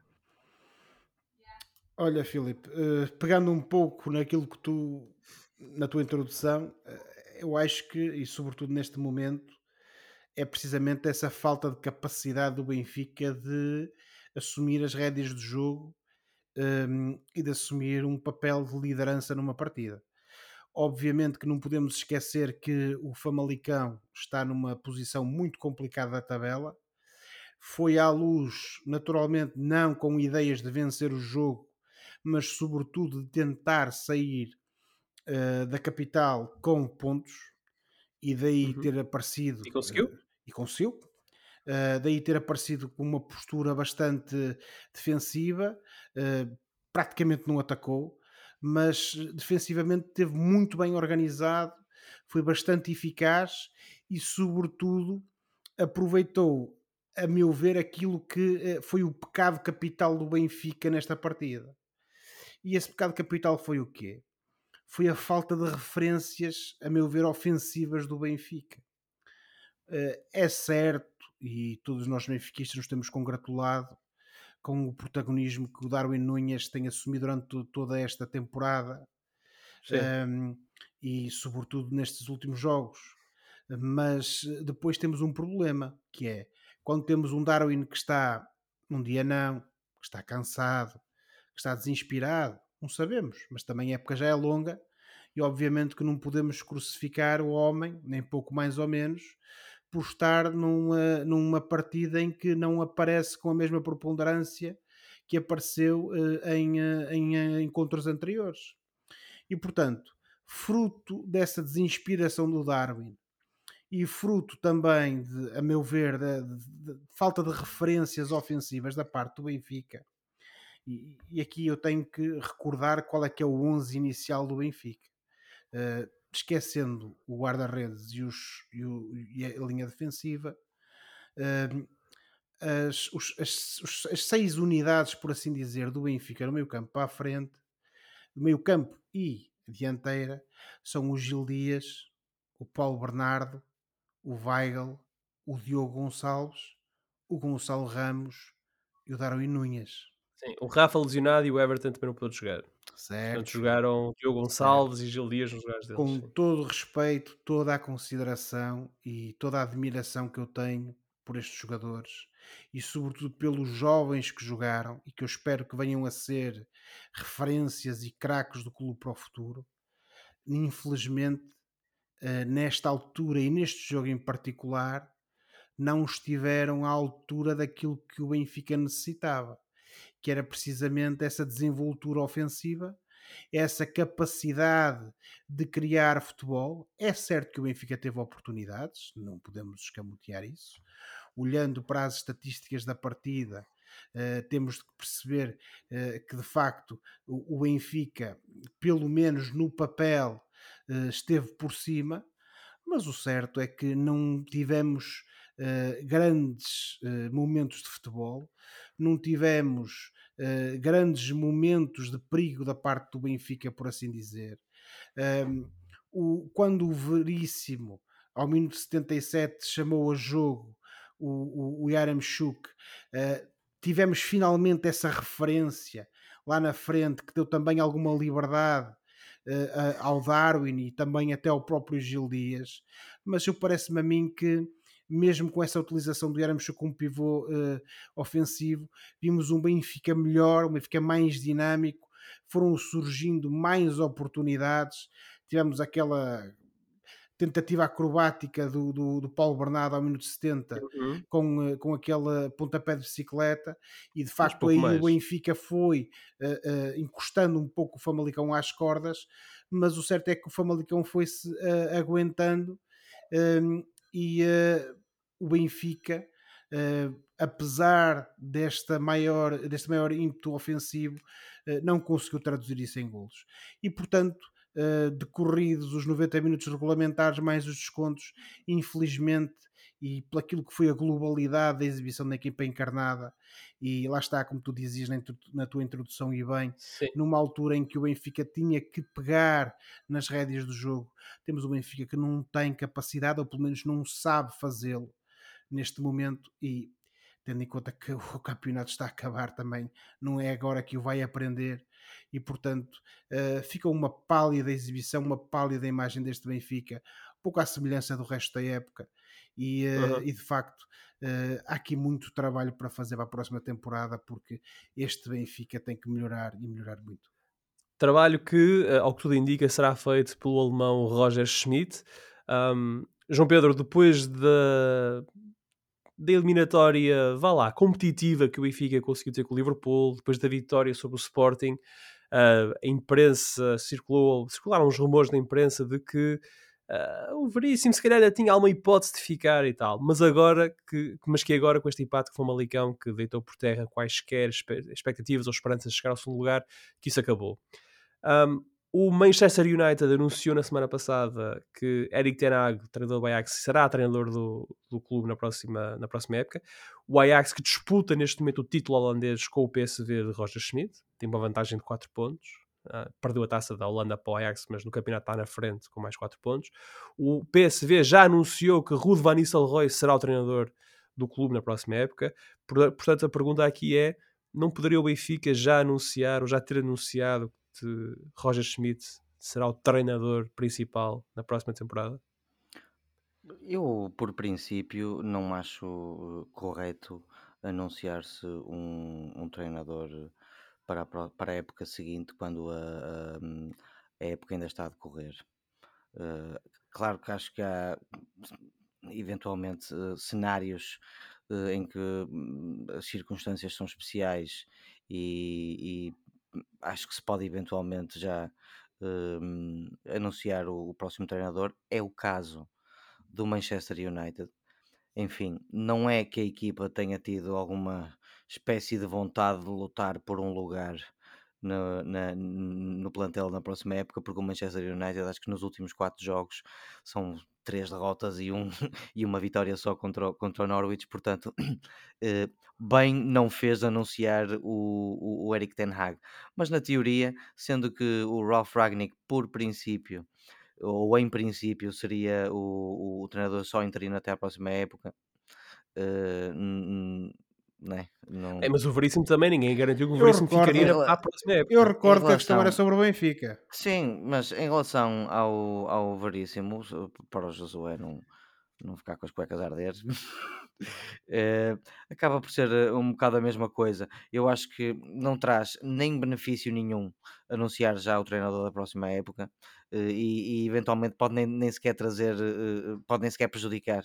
Speaker 2: Olha, Filipe, uh, pegando um pouco naquilo que tu, na tua introdução, uh, eu acho que, e sobretudo neste momento, é precisamente essa falta de capacidade do Benfica de assumir as rédeas do jogo um, ehm, e de assumir um papel de liderança numa partida. Obviamente que não podemos esquecer que o Famalicão está numa posição muito complicada da tabela. Foi à luz, naturalmente, não com ideias de vencer o jogo, mas sobretudo de tentar sair uh, da capital com pontos e daí uhum. ter aparecido.
Speaker 1: E conseguiu? Uh,
Speaker 2: e conseguiu. uh, daí ter aparecido com uma postura bastante defensiva, praticamente não atacou, mas defensivamente teve muito bem organizado, foi bastante eficaz e, sobretudo, aproveitou, a meu ver, aquilo que foi o pecado capital do Benfica nesta partida. E esse pecado capital foi o quê? Foi a falta de referências, a meu ver, ofensivas do Benfica. É certo e todos nós benfiquistas nos temos congratulado com o protagonismo que o Darwin Nunes tem assumido durante toda esta temporada um, e sobretudo nestes últimos jogos. Mas depois temos um problema que é quando temos um Darwin que está num dia não, que está cansado, que está desinspirado, não sabemos, mas também a época já é longa e obviamente que não podemos crucificar o homem, nem pouco mais ou menos, por estar numa, numa partida em que não aparece com a mesma preponderância que apareceu uh, em, uh, em uh, encontros anteriores. E, portanto, fruto dessa desinspiração do Darwin e fruto também, de, a meu ver, de falta de referências ofensivas da parte do Benfica, e, e, aqui eu tenho que recordar qual é que é o 11 inicial do Benfica esquecendo o guarda-redes e, e, e, a linha defensiva, uh, as, os, as, as, seis unidades, por assim dizer, do Benfica no meio campo para a frente, do meio campo e dianteira, são o Gil Dias, o Paulo Bernardo, o Weigl, o Diogo Gonçalves, o Gonçalo Ramos e o Darwin Nunes.
Speaker 1: Sim, o Rafa lesionado e o Everton também não pôde jogar. Certo. Portanto, jogaram Diogo Gonçalves certo. e Gil Dias nos lugares deles.
Speaker 2: Com sim. todo o respeito, toda a consideração e toda a admiração que eu tenho por estes jogadores e sobretudo pelos jovens que jogaram e que eu espero que venham a ser referências e craques do clube para o futuro. Infelizmente, eh, nesta altura e neste jogo em particular, não estiveram à altura daquilo que o Benfica necessitava que era precisamente essa desenvoltura ofensiva, essa capacidade de criar futebol. É certo que o Benfica teve oportunidades, não podemos escamotear isso. Olhando para as estatísticas da partida, Uh, temos de perceber uh, que de facto o, Benfica, pelo menos no papel, uh, esteve por cima, mas o certo é que não tivemos grandes momentos de futebol, não tivemos uh, grandes momentos de perigo da parte do Benfica, por assim dizer. Um, o, quando o Veríssimo, ao minuto 77, chamou a jogo o, o, o uh, tivemos finalmente essa referência lá na frente que deu também alguma liberdade uh, ao Darwin e também até ao próprio Gil Dias, mas eu parece-me a mim que mesmo com essa utilização do Yaramchuk como pivô uh, ofensivo, vimos um Benfica melhor, um Benfica mais dinâmico, foram surgindo mais oportunidades, tivemos aquela tentativa acrobática do, do, do Paulo Bernardo ao minuto 70 uhum. com, eh, com aquele pontapé de bicicleta e de facto aí mais. o Benfica foi uh, uh, encostando um pouco o Famalicão às cordas mas o certo é que o Famalicão foi-se uh, aguentando ehm, e o Benfica, uh, apesar desta maior, deste maior ímpeto ofensivo, uh, não conseguiu traduzir isso em golos. E, portanto, uh, decorridos os 90 minutos regulamentares mais os descontos, infelizmente, e pelaquilo que foi a globalidade da exibição da equipa encarnada, e lá está, como tu dizias na, tua introdução e bem, Sim. numa altura em que o Benfica tinha que pegar nas rédeas do jogo, temos o Benfica que não tem capacidade, ou pelo menos não sabe fazê-lo neste momento e tendo em conta que *laughs* o campeonato está a acabar também, não é agora que o vai aprender e portanto uh, fica uma pálida exibição, uma pálida imagem deste Benfica, um pouco à semelhança do resto da época e, uh, uhum. e de facto uh, há aqui muito trabalho para fazer para a próxima temporada porque este Benfica tem que melhorar e melhorar muito.
Speaker 1: Trabalho que, ao que tudo indica, será feito pelo alemão Roger Schmidt. Um, João Pedro, depois da, da eliminatória, vá lá, competitiva que o Benfica conseguiu ter com o Liverpool, depois da vitória sobre o Sporting, uh, a imprensa circulou, circularam uns rumores na imprensa de que Uh, o Veríssimo se calhar tinha alguma hipótese de ficar e tal, mas agora que, mas que agora com este empate com o Malicão que deitou por terra quaisquer expectativas ou esperanças de chegar ao segundo lugar, que isso acabou. Um, o Manchester United anunciou na semana passada que Eric Ten Hag, treinador do Ajax, será treinador do, do clube na próxima, na próxima época. O Ajax que disputa neste momento o título holandês com o PSV de Roger Schmidt, tem uma vantagem de 4 pontos. Uh, perdeu a taça da Holanda para o Ajax, mas no campeonato está na frente com mais 4 pontos. O PSV já anunciou que Ruud van Nistelrooy será o treinador do clube na próxima época. Portanto, a pergunta aqui é: não poderia o Benfica já anunciar ou já ter anunciado de Roger Schmidt será o treinador principal na próxima temporada?
Speaker 3: Eu, por princípio, não acho eh, correto anunciar-se um, um treinador para a, para a época seguinte, quando a, a, a época ainda está a decorrer. Uh, claro que acho que há eventualmente uh, cenários uh, em que hum, as circunstâncias são especiais e acho que se pode eventualmente já um, anunciar o, o, próximo treinador. É o caso do Manchester United. Enfim, não é que a equipa tenha tido alguma espécie de vontade de lutar por um lugar no, na, no plantel na próxima época, porque o Manchester United acho que nos últimos quatro jogos são três derrotas e, um, *laughs* e uma vitória só contra, contra o Norwich, portanto, *clears throat* eh, bem não fez anunciar o, o, o, Eric Ten Hag. Mas na teoria, sendo que o Ralf Ragnick, por princípio, ou em princípio, seria o, o treinador só interino até a próxima época, uh, né?
Speaker 1: Não... É, mas o Veríssimo também, ninguém garantiu que o Veríssimo ficaria para a próxima época.
Speaker 2: Eu recordo relação... que a questão era sobre o Benfica.
Speaker 3: Sim, mas em relação ao, ao Veríssimo, para o Josué não, não ficar com as cuecas a arder, é, *laughs* acaba por ser eh, um bocado a mesma coisa. Eu acho que não traz nem benefício nenhum anunciar já o treinador da próxima época eh, e, e eventualmente pode nem, nem sequer trazer, pode nem sequer prejudicar.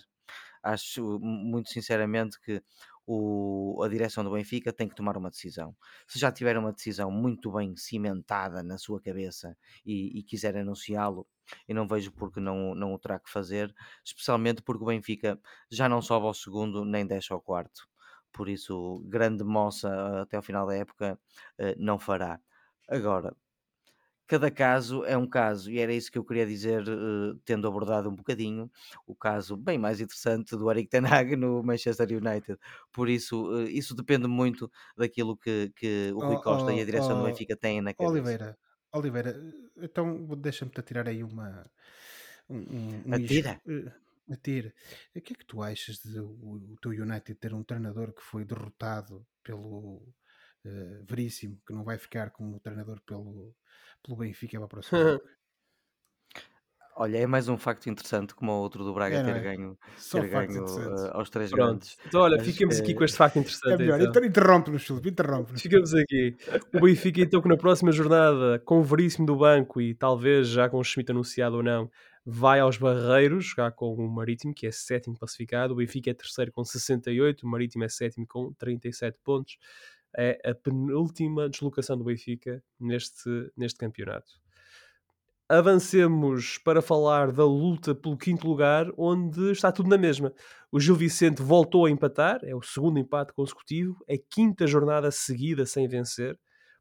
Speaker 3: Acho muito sinceramente que o, a direção do Benfica tem que tomar uma decisão. Se já tiver uma decisão muito bem cimentada na sua cabeça e, e quiser anunciá-lo, eu não vejo porque não, não o terá que fazer, especialmente porque o Benfica já não sobe ao segundo nem desce ao quarto. Por isso, grande moça até ao final da época eh, não fará. Agora, cada caso é um caso, e era isso que eu queria dizer, uh, tendo abordado um bocadinho o caso bem mais interessante do Eric Ten Hag no Manchester United. Por isso, uh, isso depende muito daquilo que, que o Rui Costa oh, e a direção oh, do Benfica têm na cabeça.
Speaker 2: Oliveira, Oliveira, então deixa-me te tirar aí uma. Um, um,
Speaker 3: Atira.
Speaker 2: Uh, Atira. O que é que tu achas de o, teu United ter um treinador que foi derrotado pelo Veríssimo, que não vai ficar como treinador pelo, pelo Benfica para a próxima.
Speaker 3: Olha, é mais um facto interessante como o outro do Braga é, ter é? ganho, ter ganho uh, aos três
Speaker 1: Pronto.
Speaker 3: grandes.
Speaker 1: Então, olha, Mas, ficamos é... aqui com este facto interessante. É
Speaker 2: melhor, então. interrompe-nos, Filipe, interrompe-nos.
Speaker 1: Ficamos aqui. O Benfica, então, que na próxima jornada, com o Veríssimo do banco e talvez já com o Schmidt anunciado ou não, vai aos Barreiros, jogar com o Marítimo, que é sétimo classificado. O Benfica é terceiro com 68, o Marítimo é sétimo com 37 pontos é a penúltima deslocação do Benfica neste, neste campeonato. Avancemos para falar da luta pelo quinto lugar, onde está tudo na mesma. O Gil Vicente voltou a empatar, é o segundo empate consecutivo, é quinta jornada seguida sem vencer,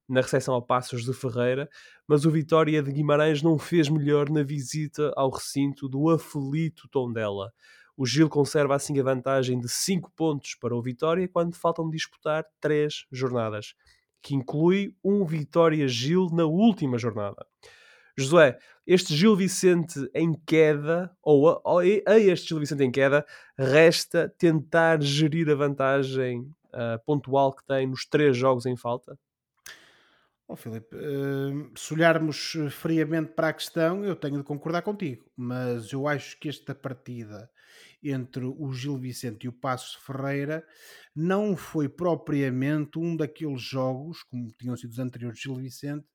Speaker 1: na recepção ao Passos de Ferreira, mas o Vitória de Guimarães não fez melhor na visita ao recinto do aflito Tondela. O Gil conserva assim a vantagem de 5 pontos para o Vitória quando faltam disputar 3 jornadas, que inclui um Vitória-Gil na última jornada. Josué, este Gil Vicente em queda, ou a, a, este Gil Vicente em queda, resta tentar gerir a vantagem uh, pontual que tem nos três jogos em falta?
Speaker 2: Oh, Filipe, uh, se olharmos friamente para a questão, eu tenho de concordar contigo, mas eu acho que esta partida entre o Gil Vicente e o Passos Ferreira não foi propriamente um daqueles jogos, como tinham sido os anteriores Gil Vicente,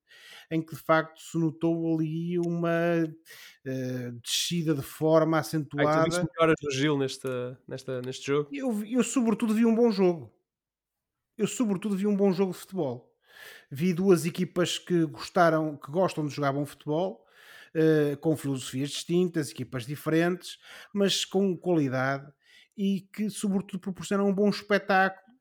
Speaker 2: em que de facto se notou ali uma uh, descida de forma acentuada. Ai, tu
Speaker 1: melhoras do Gil neste, nesta, neste jogo?
Speaker 2: Eu, eu sobretudo vi um bom jogo. Eu sobretudo vi um bom jogo de futebol. Vi duas equipas que gostaram, que gostam de jogar bom futebol, uh, com filosofias distintas, equipas diferentes, mas com qualidade e que, sobretudo, proporcionam um bom espetáculo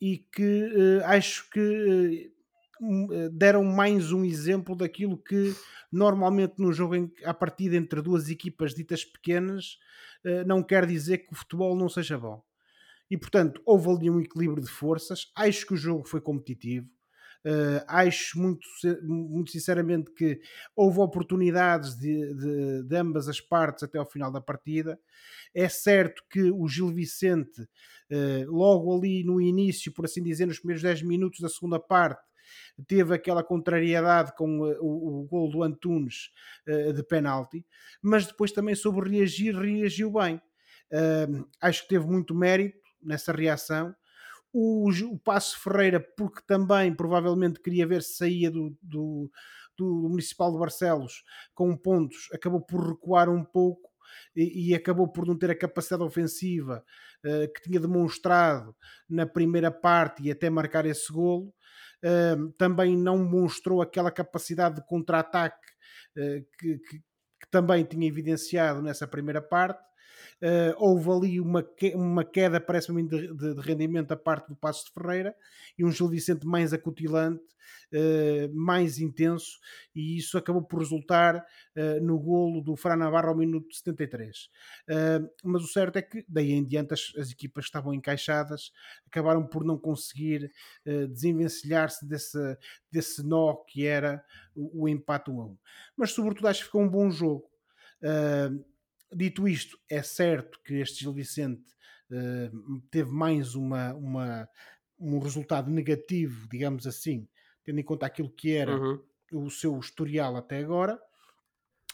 Speaker 2: e que uh, acho que uh, deram mais um exemplo daquilo que normalmente no jogo em, à partida entre duas equipas ditas pequenas não quer dizer que o futebol não seja bom. E portanto, houve ali um equilíbrio de forças. Acho que o jogo foi competitivo Uh, acho muito, muito sinceramente que houve oportunidades de, de, de, ambas as partes até ao final da partida. É certo que o Gil Vicente, uh, logo ali no início, por assim dizer, nos primeiros 10 minutos da segunda parte, teve aquela contrariedade com o, o, o gol do Antunes uh, de penalti, mas depois também soube reagir, reagiu bem. acho que teve muito mérito nessa reação o, o Passo Ferreira, porque também provavelmente queria ver se saía do, do, do Municipal de Barcelos com pontos, acabou por recuar um pouco e, e acabou por não ter a capacidade ofensiva uh, que tinha demonstrado na primeira parte e até marcar esse golo. Uh, também não mostrou aquela capacidade de contra-ataque uh, que, que, que também tinha evidenciado nessa primeira parte Uh, houve ali uma, que, uma queda, parece-me, de, de, de, rendimento da parte do Passo de Ferreira e um Gil Vicente mais acutilante, uh, mais intenso, e isso acabou por resultar uh, no golo do Fran Navarro ao minuto 73. mas o certo é que, daí em diante, as, as equipas estavam encaixadas, acabaram por não conseguir desenvencilhar-se desse, desse nó que era o, o empate 1 a 1. Mas, sobretudo, acho que ficou um bom jogo. Uh, Dito isto, é certo que este Gil Vicente uh, teve mais uma, uma, um resultado negativo, digamos assim, tendo em conta aquilo que era uhum. o seu historial até agora,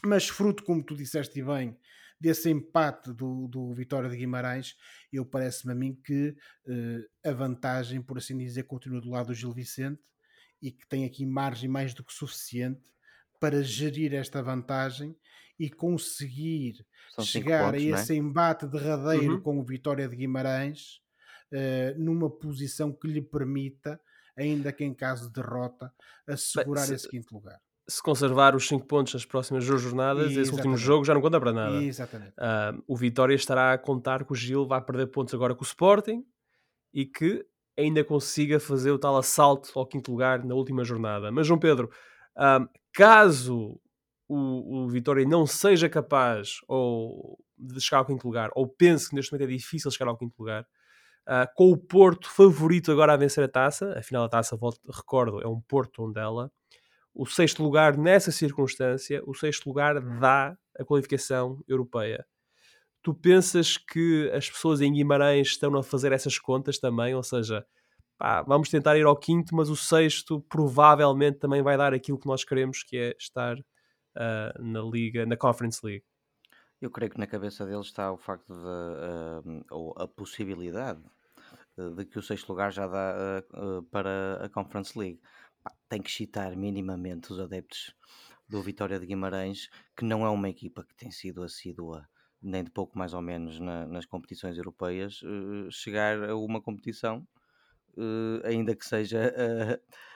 Speaker 2: mas fruto, como tu disseste bem, desse empate do, do Vitória de Guimarães, eu parece-me a mim que uh, a vantagem, por assim dizer, continua do lado do Gil Vicente e que tem aqui margem mais do que suficiente para gerir esta vantagem e conseguir São chegar pontos, a é? esse é? embate derradeiro uhum. com o Vitória de Guimarães uh, numa posição que lhe permita, ainda que em caso de derrota, assegurar Bem, se, esse quinto lugar.
Speaker 1: Se conservar os 5 pontos nas próximas duas jornadas, esse último jogo já não conta para nada.
Speaker 2: Exatamente.
Speaker 1: Uh, o Vitória estará a contar que o Gil vai perder pontos agora com o Sporting e que ainda consiga fazer o tal assalto ao quinto lugar na última jornada. Mas, João Pedro, uh, caso o, o Vitória não seja capaz ou de chegar ao quinto lugar, ou pense que neste momento é difícil chegar ao quinto lugar, uh, com o Porto favorito agora a vencer a taça, afinal a taça, volto, recordo, é um Porto onde ela, o sexto lugar nessa circunstância, o sexto lugar dá a qualificação europeia. Tu pensas que as pessoas em Guimarães estão a fazer essas contas também, ou seja, pá, vamos tentar ir ao quinto, mas o sexto provavelmente também vai dar aquilo que nós queremos, que é estar uh, na Liga, na Conference League.
Speaker 3: Eu creio que na cabeça deles está o facto de, uh, ou a possibilidade de que o sexto lugar já dá uh, para a Conference League. Tem que citar minimamente os adeptos do Vitória de Guimarães, que não é uma equipa que tem sido assídua, nem de pouco mais ou menos, na, nas competições europeias, uh, chegar a uma competição, uh, ainda que seja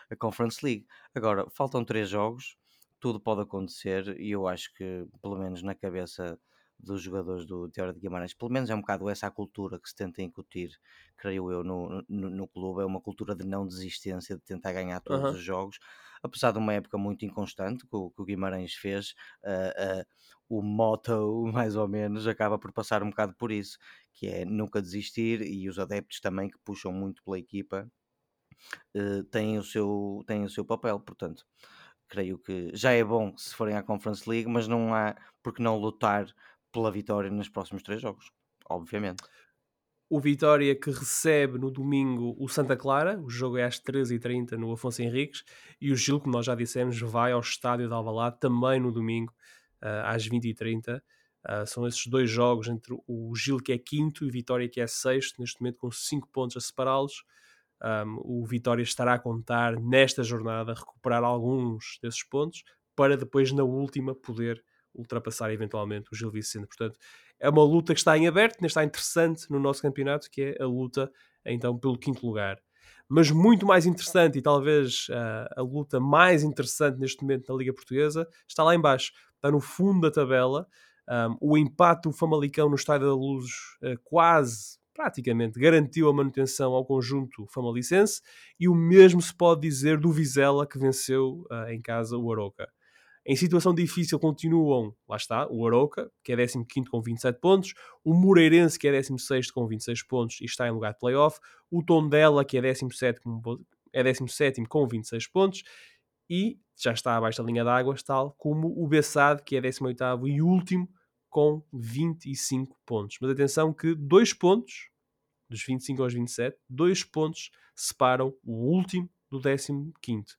Speaker 3: a Conference League. Agora, faltam três jogos, tudo pode acontecer e eu acho que, pelo menos na cabeça dos jogadores do Teora de Guimarães, pelo menos é um bocado essa a cultura que se tenta incutir, creio eu, no, no, no clube, é uma cultura de não desistência, de tentar ganhar todos uhum. os jogos, apesar de uma época muito inconstante que o, que o Guimarães fez, uh, uh, o motto, *laughs* mais ou menos, acaba por passar um bocado por isso, que é nunca desistir. E os adeptos também que puxam muito pela equipa uh, têm, o seu, têm o seu papel, portanto creio que já é bom se forem à Conference League, mas não há por que não lutar pela vitória nos próximos três jogos, obviamente.
Speaker 1: O Vitória que recebe no domingo o Santa Clara, o jogo é às 13h30 no Afonso Henriques, e o Gil, como nós já dissemos, vai ao estádio de Alvalade também no domingo uh, às 20h30. Uh, ah, são esses dois jogos entre o Gil que é quinto e o Vitória que é sexto, neste momento com 5 pontos a separá-los. Um, o Vitória estará a contar nesta jornada recuperar alguns desses pontos para depois na última poder ultrapassar eventualmente o Gil Vicente. Portanto, é uma luta que está em aberto, está interessante no nosso campeonato, que é a luta então pelo quinto lugar. Mas muito mais interessante e talvez uh, a luta mais interessante neste momento na Liga Portuguesa está lá embaixo, está no fundo da tabela. Um, o empate do Famalicão no Estádio da Luz uh, quase, praticamente, garantiu a manutenção ao conjunto famalicense e o mesmo se pode dizer do Vizela que venceu uh, em casa o Aroca. Em situação difícil continuam, lá está, o Aroca, que é 15 com 27 pontos, o Moreirense, que é 16 com 26 pontos e está em lugar de playoff, o Tondela, que é 17 com, é 17 com 26 pontos, e já está abaixo da linha d'água, tal como o Bessade, que é 18 e último, com 25 pontos. Mas atenção que dois pontos, dos 25 aos 27, dois pontos separam o último do 15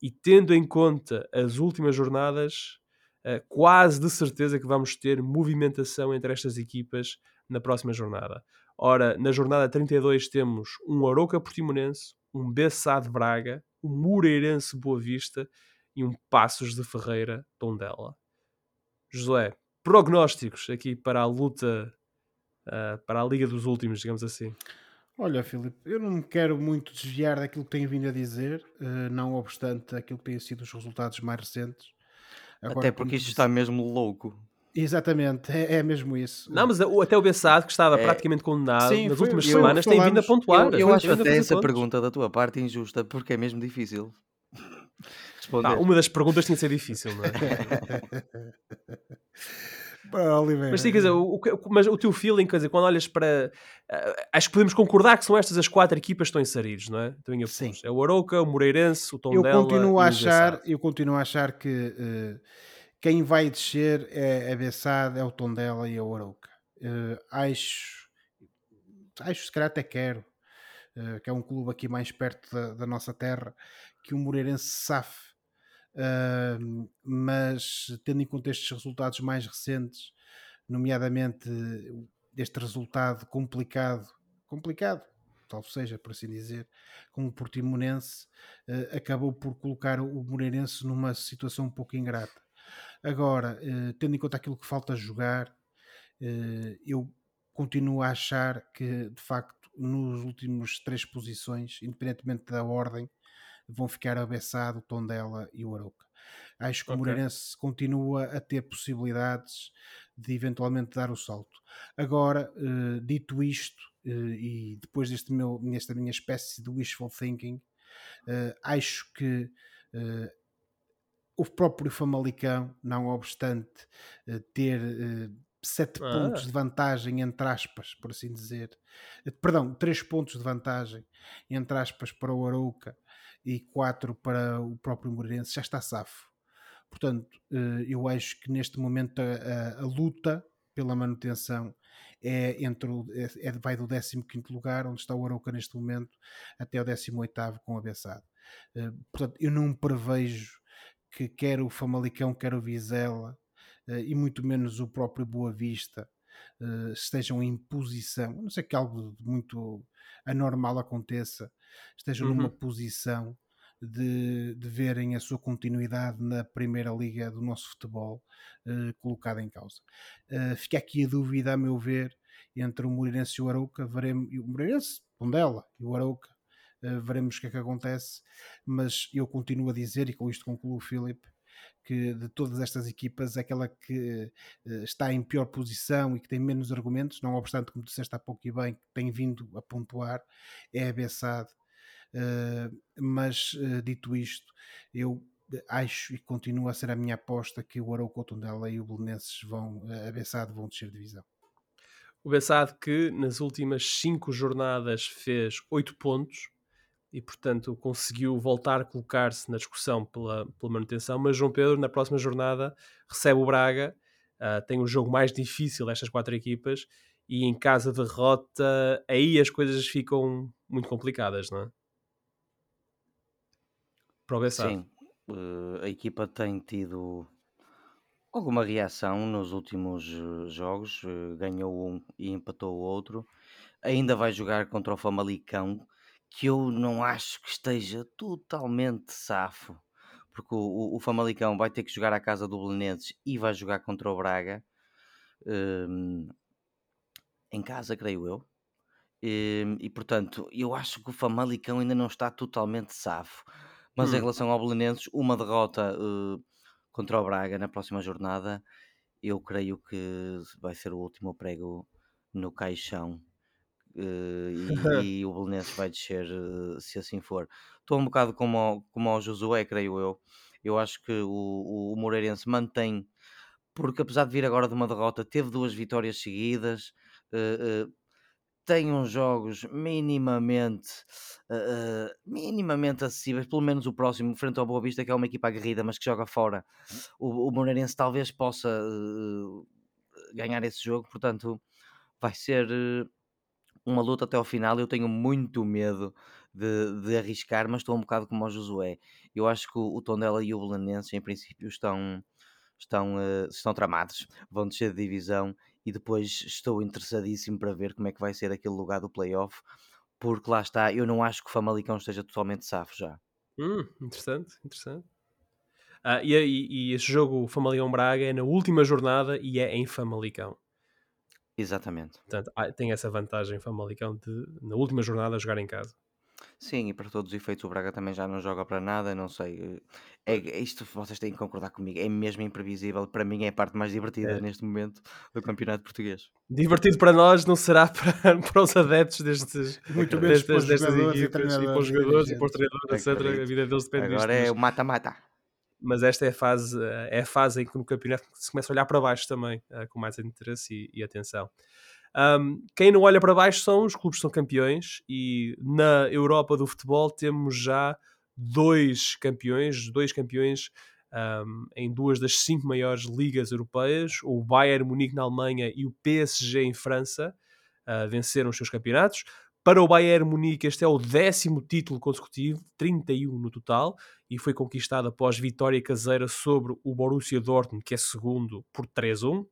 Speaker 1: e tendo em conta as últimas jornadas, uh, quase de certeza que vamos ter movimentação entre estas equipas na próxima jornada. Ora, na jornada 32 temos um Aroca Portimonense, um Bessade Braga, um Moreirense Boa Vista e um Passos de Ferreira Tondela. Josué, prognósticos aqui para a luta, uh, para a Liga dos Últimos, digamos assim.
Speaker 2: Olha, Filipe, eu não me quero muito desviar daquilo que tenho vindo a dizer, uh, não obstante aquilo que têm sido os resultados mais recentes.
Speaker 3: Agora, até porque isto está mesmo louco.
Speaker 2: Exatamente, é, é, mesmo isso.
Speaker 1: Não, mas até o Bessado, que estava é... praticamente condenado Sim, nas foi, últimas semanas, tem vindo a pontuar.
Speaker 3: Eu, eu acho até essa pontos. pergunta da tua parte injusta, porque é mesmo difícil.
Speaker 1: Responder. Não, uma das perguntas tinha de ser difícil, não é? *laughs*
Speaker 2: Oliveira.
Speaker 1: Mas sim, quer dizer, o, o, mas o teu feeling, quer dizer, quando olhas para. Uh, acho que podemos concordar que são estas as quatro equipas que estão inseridas, não é? Então, sim. É o Aroca, o Moreirense, o Tondela
Speaker 2: eu continuo a achar Eu continuo a achar que uh, quem vai descer é a Bessade, é o Tondela e é o Aroca. Uh, acho. Acho, se calhar até quero. Uh, que é um clube aqui mais perto da, da nossa terra, que o Moreirense safe Uh, mas tendo em conta estes resultados mais recentes, nomeadamente este resultado complicado, complicado, talvez seja por assim dizer, com o Portimonense, uh, acabou por colocar o Moreirense numa situação um pouco ingrata. Agora, uh, tendo em conta aquilo que falta jogar, uh, eu continuo a achar que, de facto, nos últimos três posições, independentemente da ordem, vão ficar a Bessado, o Tondela e o Arouca. Acho que okay. o Moreirense continua a ter possibilidades de eventualmente dar o salto. Agora, uh, dito isto, uh, e depois deste meu, nesta minha espécie de wishful thinking, uh, acho que o próprio Famalicão, não obstante ter sete ah. pontos de vantagem, entre aspas, por assim dizer, perdão, três pontos de vantagem, entre aspas, para o Arouca e 4 para o próprio Moreirense, já está safo. Portanto, eh, eu acho que neste momento a, a, a luta pela manutenção é entre o, é, é vai do 15 lugar, onde está o Arouca neste momento, até o 18 com a Bessade. Eh, portanto, eu não prevejo que quer o Famalicão, quer o Vizela, eh, e muito menos o próprio Boa Vista, estejam em posição, a não sei que algo muito anormal aconteça, estejam uhum. numa posição de, de, verem a sua continuidade na primeira liga do nosso futebol uh, colocada em causa. Uh, fica aqui a dúvida, a meu ver, entre o Moreirense e o Arouca, veremos, o Moreirense, Pondela e o Arouca, uh, veremos o que é que acontece, mas eu continuo a dizer, e com isto concluo o Filipe, que de todas estas equipas, aquela que uh, está em pior posição e que tem menos argumentos, não obstante, como disseste há pouco e bem, que tem vindo a pontuar, é a Bessade. Uh, mas, uh, dito isto, eu acho e continuo a ser a minha aposta que o Arauco Tondela e o Belenenses vão, a Bessade vão descer divisão.
Speaker 1: O Bessade que nas últimas 5 jornadas fez 8 pontos, e, portanto, conseguiu voltar a colocar-se na discussão pela, pela manutenção. Mas João Pedro, na próxima jornada, recebe o Braga, uh, tem o jogo mais difícil destas quatro equipas, e em casa de derrota, aí as coisas ficam muito complicadas, não é? Para o Sim,
Speaker 3: uh, a equipa tem tido alguma reação nos últimos eh, jogos, uh, ganhou um e empatou o outro. Ainda vai jogar contra o Famalicão que eu não acho que esteja totalmente safo, porque o, o, Famalicão vai ter que jogar à casa do Belenenses e vai jogar contra o Braga um, em casa, creio eu. Um, e portanto, eu acho que o Famalicão ainda não está totalmente safo. Mas hum. em relação ao Belenenses, uma derrota uh, contra o Braga na próxima jornada, eu creio que vai ser o último prego no caixão uh, e, *laughs* e, o Belenenses vai descer uh, se assim for. Estou um bocado como, como ao Josué, creio eu. Eu acho que o, o, o Moreirense mantém, porque apesar de vir agora de uma derrota, teve duas vitórias seguidas. Uh, tem uns jogos minimamente uh, minimamente acessíveis, pelo menos o próximo, frente ao Boa Vista, que é uma equipa aguerrida, mas que joga fora. O, o Moreirense talvez possa uh, ganhar esse jogo, portanto, vai ser uh, uma luta até ao final. Eu tenho muito medo de, de, arriscar, mas estou um bocado como o Josué. Eu acho que o, o Tondela e o Belenenses, em princípio, estão. Estão, estão tramados, vão descer de divisão e depois estou interessadíssimo para ver como é que vai ser aquele lugar do playoff, porque lá está, eu não acho que o Famalicão esteja totalmente safo já.
Speaker 1: Hum, interessante, interessante. Ah, e, e, e esse jogo, o Famalicão-Braga, é na última jornada e é em Famalicão.
Speaker 3: Exatamente.
Speaker 1: Portanto, tem essa vantagem Famalicão de, na última jornada, jogar em casa.
Speaker 3: Sim, e para todos os efeitos o Braga também já não joga para nada, não sei. É, é isto vocês têm que concordar comigo, é mesmo imprevisível. Para mim é a parte mais divertida é. neste momento do campeonato português.
Speaker 1: Divertido para nós, não será *laughs* para, para os adeptos destes, Muito destas, destas equipas e para os jogadores e para os treinadores, etc. A vida deles depende
Speaker 3: Agora disto, é o mata-mata.
Speaker 1: Mas esta é a fase, é a fase em que no campeonato se começa a olhar para baixo também, eh, com mais interesse e, e atenção. Um, quem não olha para baixo são os clubes que são campeões e na Europa do futebol temos já dois campeões, dois campeões um, em duas das cinco maiores ligas europeias, o Bayern Munique na Alemanha e o PSG em França, uh, venceram os seus campeonatos. Para o Bayern Munique este é o décimo título consecutivo, 31 no total, e foi conquistado após vitória caseira sobre o Borussia Dortmund, que é segundo, por 3-1.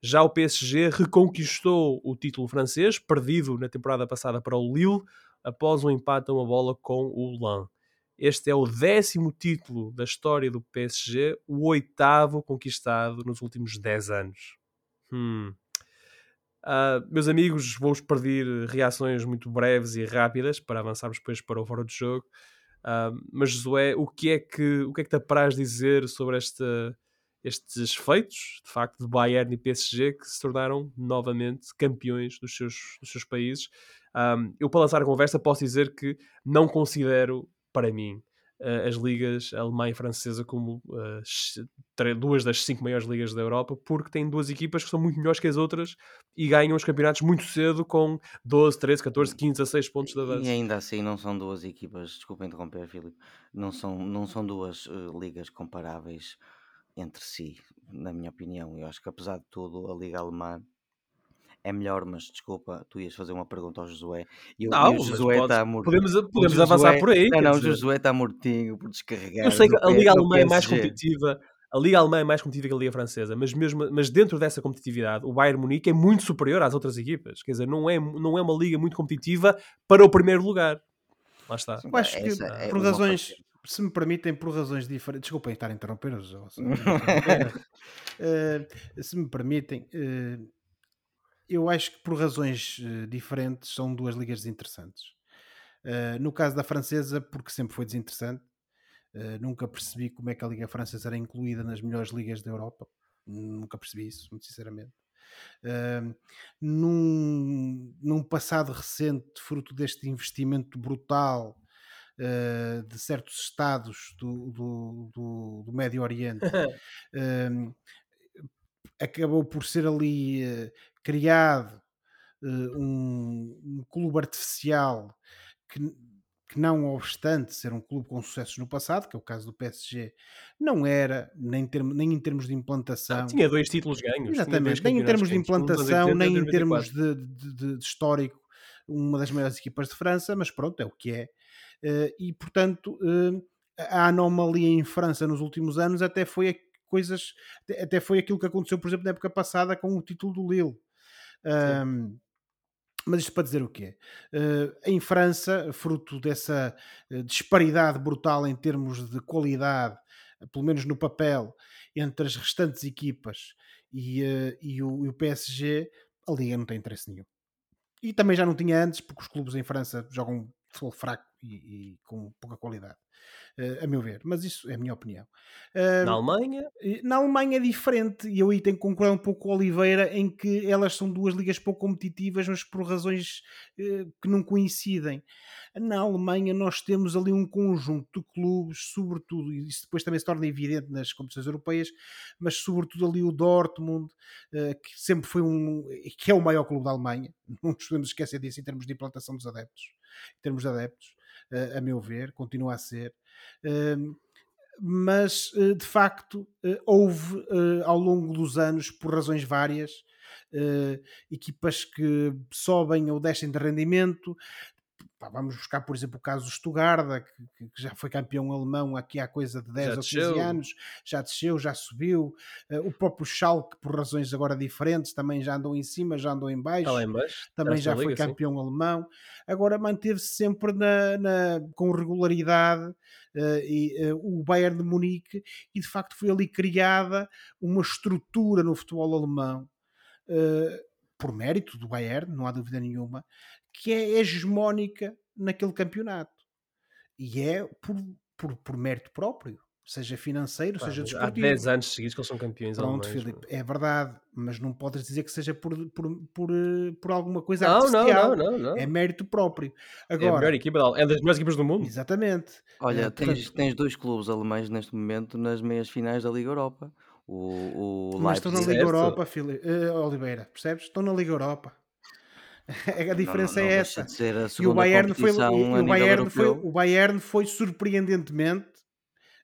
Speaker 1: Já o PSG reconquistou o título francês, perdido na temporada passada para o Lille, após um empate a uma bola com o Lens. Este é o décimo título da história do PSG, o oitavo conquistado nos últimos 10 anos. Hum. Uh, meus amigos, vou-vos pedir reações muito breves e rápidas para avançarmos depois para o fora de jogo. Uh, mas Josué, o que é que o que é que te apraz dizer sobre esta estes feitos, de facto, de Bayern e PSG, que se tornaram novamente campeões dos seus, dos seus países. Um, eu, para lançar a conversa, posso dizer que não considero, para mim, as ligas alemã e francesa como uh, duas das cinco maiores ligas da Europa, porque têm duas equipas que são muito melhores que as outras e ganham os campeonatos muito cedo com 12, 13, 14, 15, 16 pontos de avanço.
Speaker 3: E ainda assim não são duas equipas, desculpa interromper, Filipe, não são, não são duas uh, ligas comparáveis entre si, na minha opinião. Eu acho que apesar de tudo, a Liga Alemã é melhor, mas desculpa, tu ias fazer uma pergunta ao Josué.
Speaker 1: E, não, e o Josué está mortinho. Podemos, podemos avançar por aí.
Speaker 3: Não, não, o Josué está mortinho por descarregar.
Speaker 1: Eu sei que a Liga Alemã é mais competitiva. A Liga Alemã é mais competitiva que a Liga Francesa, mas, mesmo, mas dentro dessa competitividade, o Bayern Munique é muito superior às outras equipas. Quer dizer, não é, não é uma liga muito competitiva para o primeiro lugar. Lá está.
Speaker 2: Eu acho que, é por razões, se me permitem, por razões diferentes. Desculpem estar a interromper-os. uh, *laughs* se me permitem, uh, eu acho que por razões uh, diferentes são duas ligas desinteressantes. no caso da francesa, porque sempre foi desinteressante, nunca percebi como é que a Liga Francesa era incluída nas melhores ligas da Europa. Nunca percebi isso, muito sinceramente. Uh, num, num passado recente, fruto deste investimento brutal uh, de certos estados do, do, do, do Médio Oriente, uh, *laughs* acabou por ser ali uh, criado um, um, clube artificial que, que, não obstante ser um clube com sucessos no passado, que é o caso do PSG, não era, nem, termo, nem em termos de implantação. Ah,
Speaker 1: tinha dois títulos ganhos.
Speaker 2: Exatamente, nem em termos de implantação, nem em termos de, de, de, histórico, uma das maiores equipas de França, mas pronto, é o que é. Eh, e, portanto, eh, a anomalia em França nos últimos anos até foi coisas, até foi aquilo que aconteceu, por exemplo, na época passada com o título do Lille. Um, mas isto para dizer o quê? Uh, em França, fruto dessa disparidade brutal em termos de qualidade, pelo menos no papel, entre as restantes equipas e, uh, e, o, e, o, PSG, a Liga não tem interesse nenhum. E também já não tinha antes, porque os clubes em França jogam futebol fraco e, e com pouca qualidade. Uh, a meu ver, mas isso é a minha opinião.
Speaker 1: Uh, na Alemanha?
Speaker 2: Na Alemanha é diferente, e eu aí tenho que concordar um pouco com a Oliveira, em que elas são duas ligas pouco competitivas, mas por razões uh, que não coincidem. Na Alemanha nós temos ali um conjunto de clubes, sobretudo, e isso depois também se torna evidente nas competições europeias, mas sobretudo ali o Dortmund, que sempre foi um, que é o maior clube da Alemanha, *laughs* não nos podemos esquecer disso em termos de implantação dos adeptos, em termos de adeptos, a meu ver, continua a ser. Mas eh, de facto eh, houve eh, ao longo dos anos, por razões várias, equipas que sobem ou descem de rendimento, Pá, vamos buscar, por exemplo, o caso do Stuttgart, que, que, já foi campeão alemão aqui há coisa de 10 já ou 15 desceu. anos, já desceu, já subiu. Uh, o próprio Schalke, por razões agora diferentes, também já andou em cima, já andou em baixo.
Speaker 1: Tá em baixo.
Speaker 2: Também já foi liga, campeão sim. alemão. Agora manteve-se sempre na, na, com regularidade uh, e, uh, o Bayern de Munique e de facto foi ali criada uma estrutura no futebol alemão por mérito do Bayern, não há dúvida nenhuma, que é hegemónica naquele campeonato. E é por, por, por mérito próprio, seja financeiro, seja desportivo.
Speaker 1: Há 10 anos seguidos que eles são campeões
Speaker 2: Pronto,
Speaker 1: alemães.
Speaker 2: Filipe, é verdade, mas não podes dizer que seja por, por, por, por alguma coisa
Speaker 1: não,
Speaker 2: artificial.
Speaker 1: Não, não, não,
Speaker 2: É mérito próprio.
Speaker 1: Agora, é a melhor equipa, é das melhores equipas do mundo.
Speaker 2: Exatamente.
Speaker 3: Olha, é, tens, portanto, tens dois clubes alemães neste momento nas meias finais da Liga Europa. O, o
Speaker 2: mas estão na Liga Europa, Filipe, uh, Oliveira, percebes? Estão na Liga Europa. *laughs* a diferença não, não, não é essa.
Speaker 3: e o Bayern foi, e, o Bayern
Speaker 2: foi, o Bayern foi surpreendentemente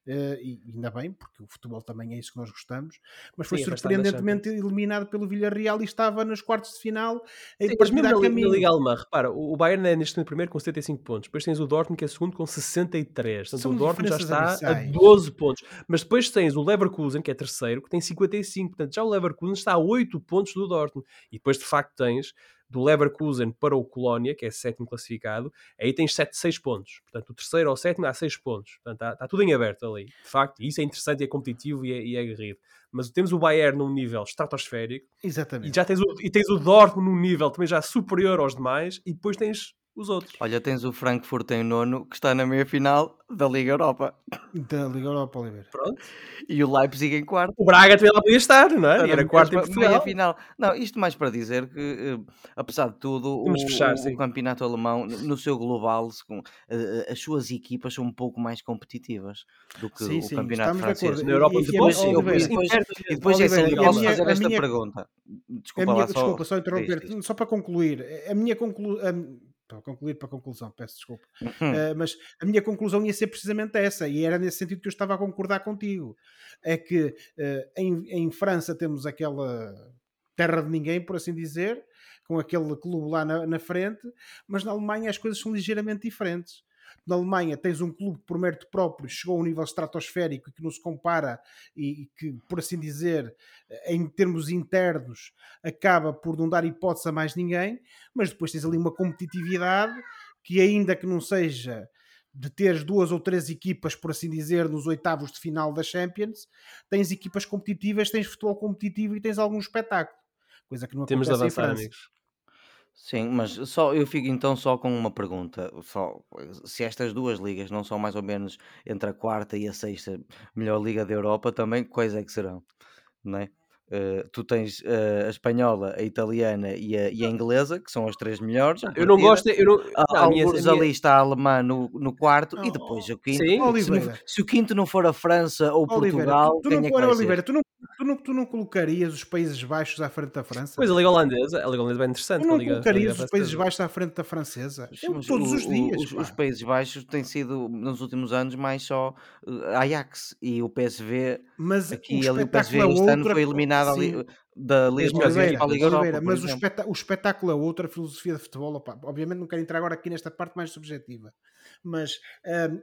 Speaker 2: Uh, e ainda bem, porque o futebol também é isso que nós gostamos, mas foi Sim, surpreendentemente eliminado pelo Villarreal e estava nos quartos de final
Speaker 1: em Sim, mas mesmo na, na Liga Alemã, repara, o Bayern é neste primeiro com 75 pontos, depois tens o Dortmund que é segundo com 63, portanto São o Dortmund já está a 12 pontos, mas depois tens o Leverkusen que é terceiro, que tem 55, portanto já o Leverkusen está a 8 pontos do Dortmund, e depois de facto tens do Leverkusen para o Colónia, que é sétimo classificado, aí tens 7, 6 pontos. Portanto, o terceiro ao sétimo há 6 pontos. Portanto, está, está, tudo em aberto ali. De facto, e isso é interessante é competitivo e é, e é aguerrido. Mas temos o Bayern num nível estratosférico.
Speaker 2: Exatamente.
Speaker 1: E já tens o, e tens o Dortmund num nível também já superior aos demais. E depois tens os outros.
Speaker 3: Olha, tens o Frankfurt em nono, que está na meia final da Liga Europa.
Speaker 2: Da Liga Europa, Oliver.
Speaker 1: Pronto.
Speaker 3: E o Leipzig em quarto.
Speaker 1: O Braga também lá podia estar, não é? E era quarto em Portugal. Meia
Speaker 3: final. Não, isto mais para dizer que, uh, apesar de tudo, o, fechar, o, o, campeonato alemão, no seu global, com, uh, as suas equipas são um pouco mais competitivas do que sim, o sim, campeonato francês.
Speaker 1: Na Europa,
Speaker 3: e, depois, e, depois, e depois é assim, posso fazer esta minha, pergunta. Desculpa,
Speaker 2: minha,
Speaker 3: lá,
Speaker 2: desculpa só, só interromper, só para concluir. A minha conclusão para concluir, para a conclusão, peço desculpa. Uhum. Uh, mas a minha conclusão ia ser precisamente essa, e era nesse sentido que eu estava a concordar contigo. É que uh, em, em França temos aquela terra de ninguém, por assim dizer, com aquele clube lá na, na frente, mas na Alemanha as coisas são ligeiramente diferentes. Na Alemanha tens um clube que por mérito próprio chegou a um nível estratosférico e que não se compara e, e que, por assim dizer, em termos internos, acaba por não dar hipótese a mais ninguém, mas depois tens ali uma competitividade que ainda que não seja de teres duas ou três equipas, por assim dizer, nos oitavos de final da Champions, tens equipas competitivas, tens futebol competitivo e tens algum espetáculo. Coisa que não
Speaker 1: Temos
Speaker 2: acontece
Speaker 1: de avançar, amigos.
Speaker 3: Sim, mas só eu fico então só com uma pergunta. Só, se estas duas ligas não são mais ou menos entre a quarta e a sexta melhor liga da Europa, também quais é que serão? Não é? Uh, tu tens uh, a espanhola, a italiana e a, e a, inglesa, que são as três melhores.
Speaker 1: Eu não gosto. Eu não,
Speaker 3: não, Alguns minha... ali está a alemã no, no quarto oh, e depois o quinto. Sim, se, se, o quinto não for a França ou Oliveira, Portugal, tu, tu não, é Oliveira,
Speaker 2: tu não, tu, não, tu não colocarias os Países Baixos à frente da França?
Speaker 1: Pois a Liga Holandesa, a Liga Holandesa é interessante.
Speaker 2: Tu não Liga, colocarias os Países Baixos à frente da Francesa? Mas, todos os dias.
Speaker 3: Os, os, Países Baixos têm sido, nos últimos anos, mais só uh, Ajax e o PSV. Mas aqui o, ali, o PSV é este ano foi eliminado ali da Liga Oliveira, para a Liga Europa,
Speaker 2: mas o, espetá o, espetáculo é outra filosofia de futebol. Opa, obviamente não quero entrar agora aqui nesta parte mais subjetiva, mas uh,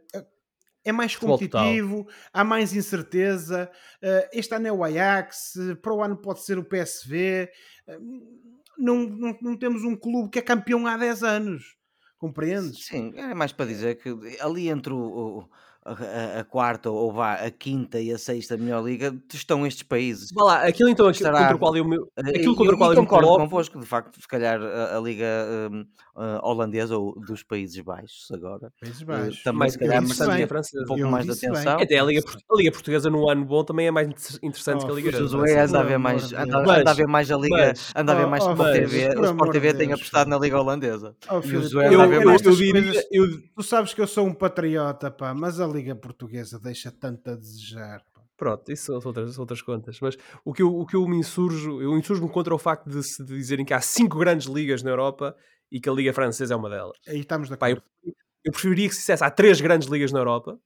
Speaker 2: é mais competitivo, há mais incerteza. Uh, este ano é o Ajax, para o ano pode ser o PSV. Uh, não, não, não temos um clube que é campeão há 10 anos. Compreendes?
Speaker 3: Sim, é mais para dizer que ali entre o, a, a, quarta ou vá a quinta e a sexta melhor liga estão estes países.
Speaker 1: Vá lá, aquilo então aquilo contra o qual eu,
Speaker 3: eh, aquilo contra o qual eu, eu concordo coloco... convosco, de facto, se calhar a, a liga um, uh, holandesa ou dos Países Baixos agora.
Speaker 2: Países Baixos.
Speaker 3: Uh, também se calhar merecia um pouco mais de atenção.
Speaker 1: Até a liga, a liga portuguesa no ano bom também é mais interessante oh, que a liga
Speaker 3: portuguesa. anda a ver mais, anda, anda a ver mais a liga, anda a ver mais oh, Sport TV. O Sport TV tem apostado na liga holandesa.
Speaker 2: Oh, e o Joé anda a ver mais. Tu sabes que eu sou um patriota, pá, mas a liga portuguesa deixa tanto a desejar.
Speaker 1: Pronto, isso são outras, outras contas. Mas o que eu, o que eu me insurjo, eu insurjo-me contra o facto de se dizerem que há cinco grandes ligas na Europa e que a Liga Francesa é uma delas.
Speaker 2: Aí estamos de acordo.
Speaker 1: Pá, eu, eu preferiria que se dissesse há três grandes ligas na Europa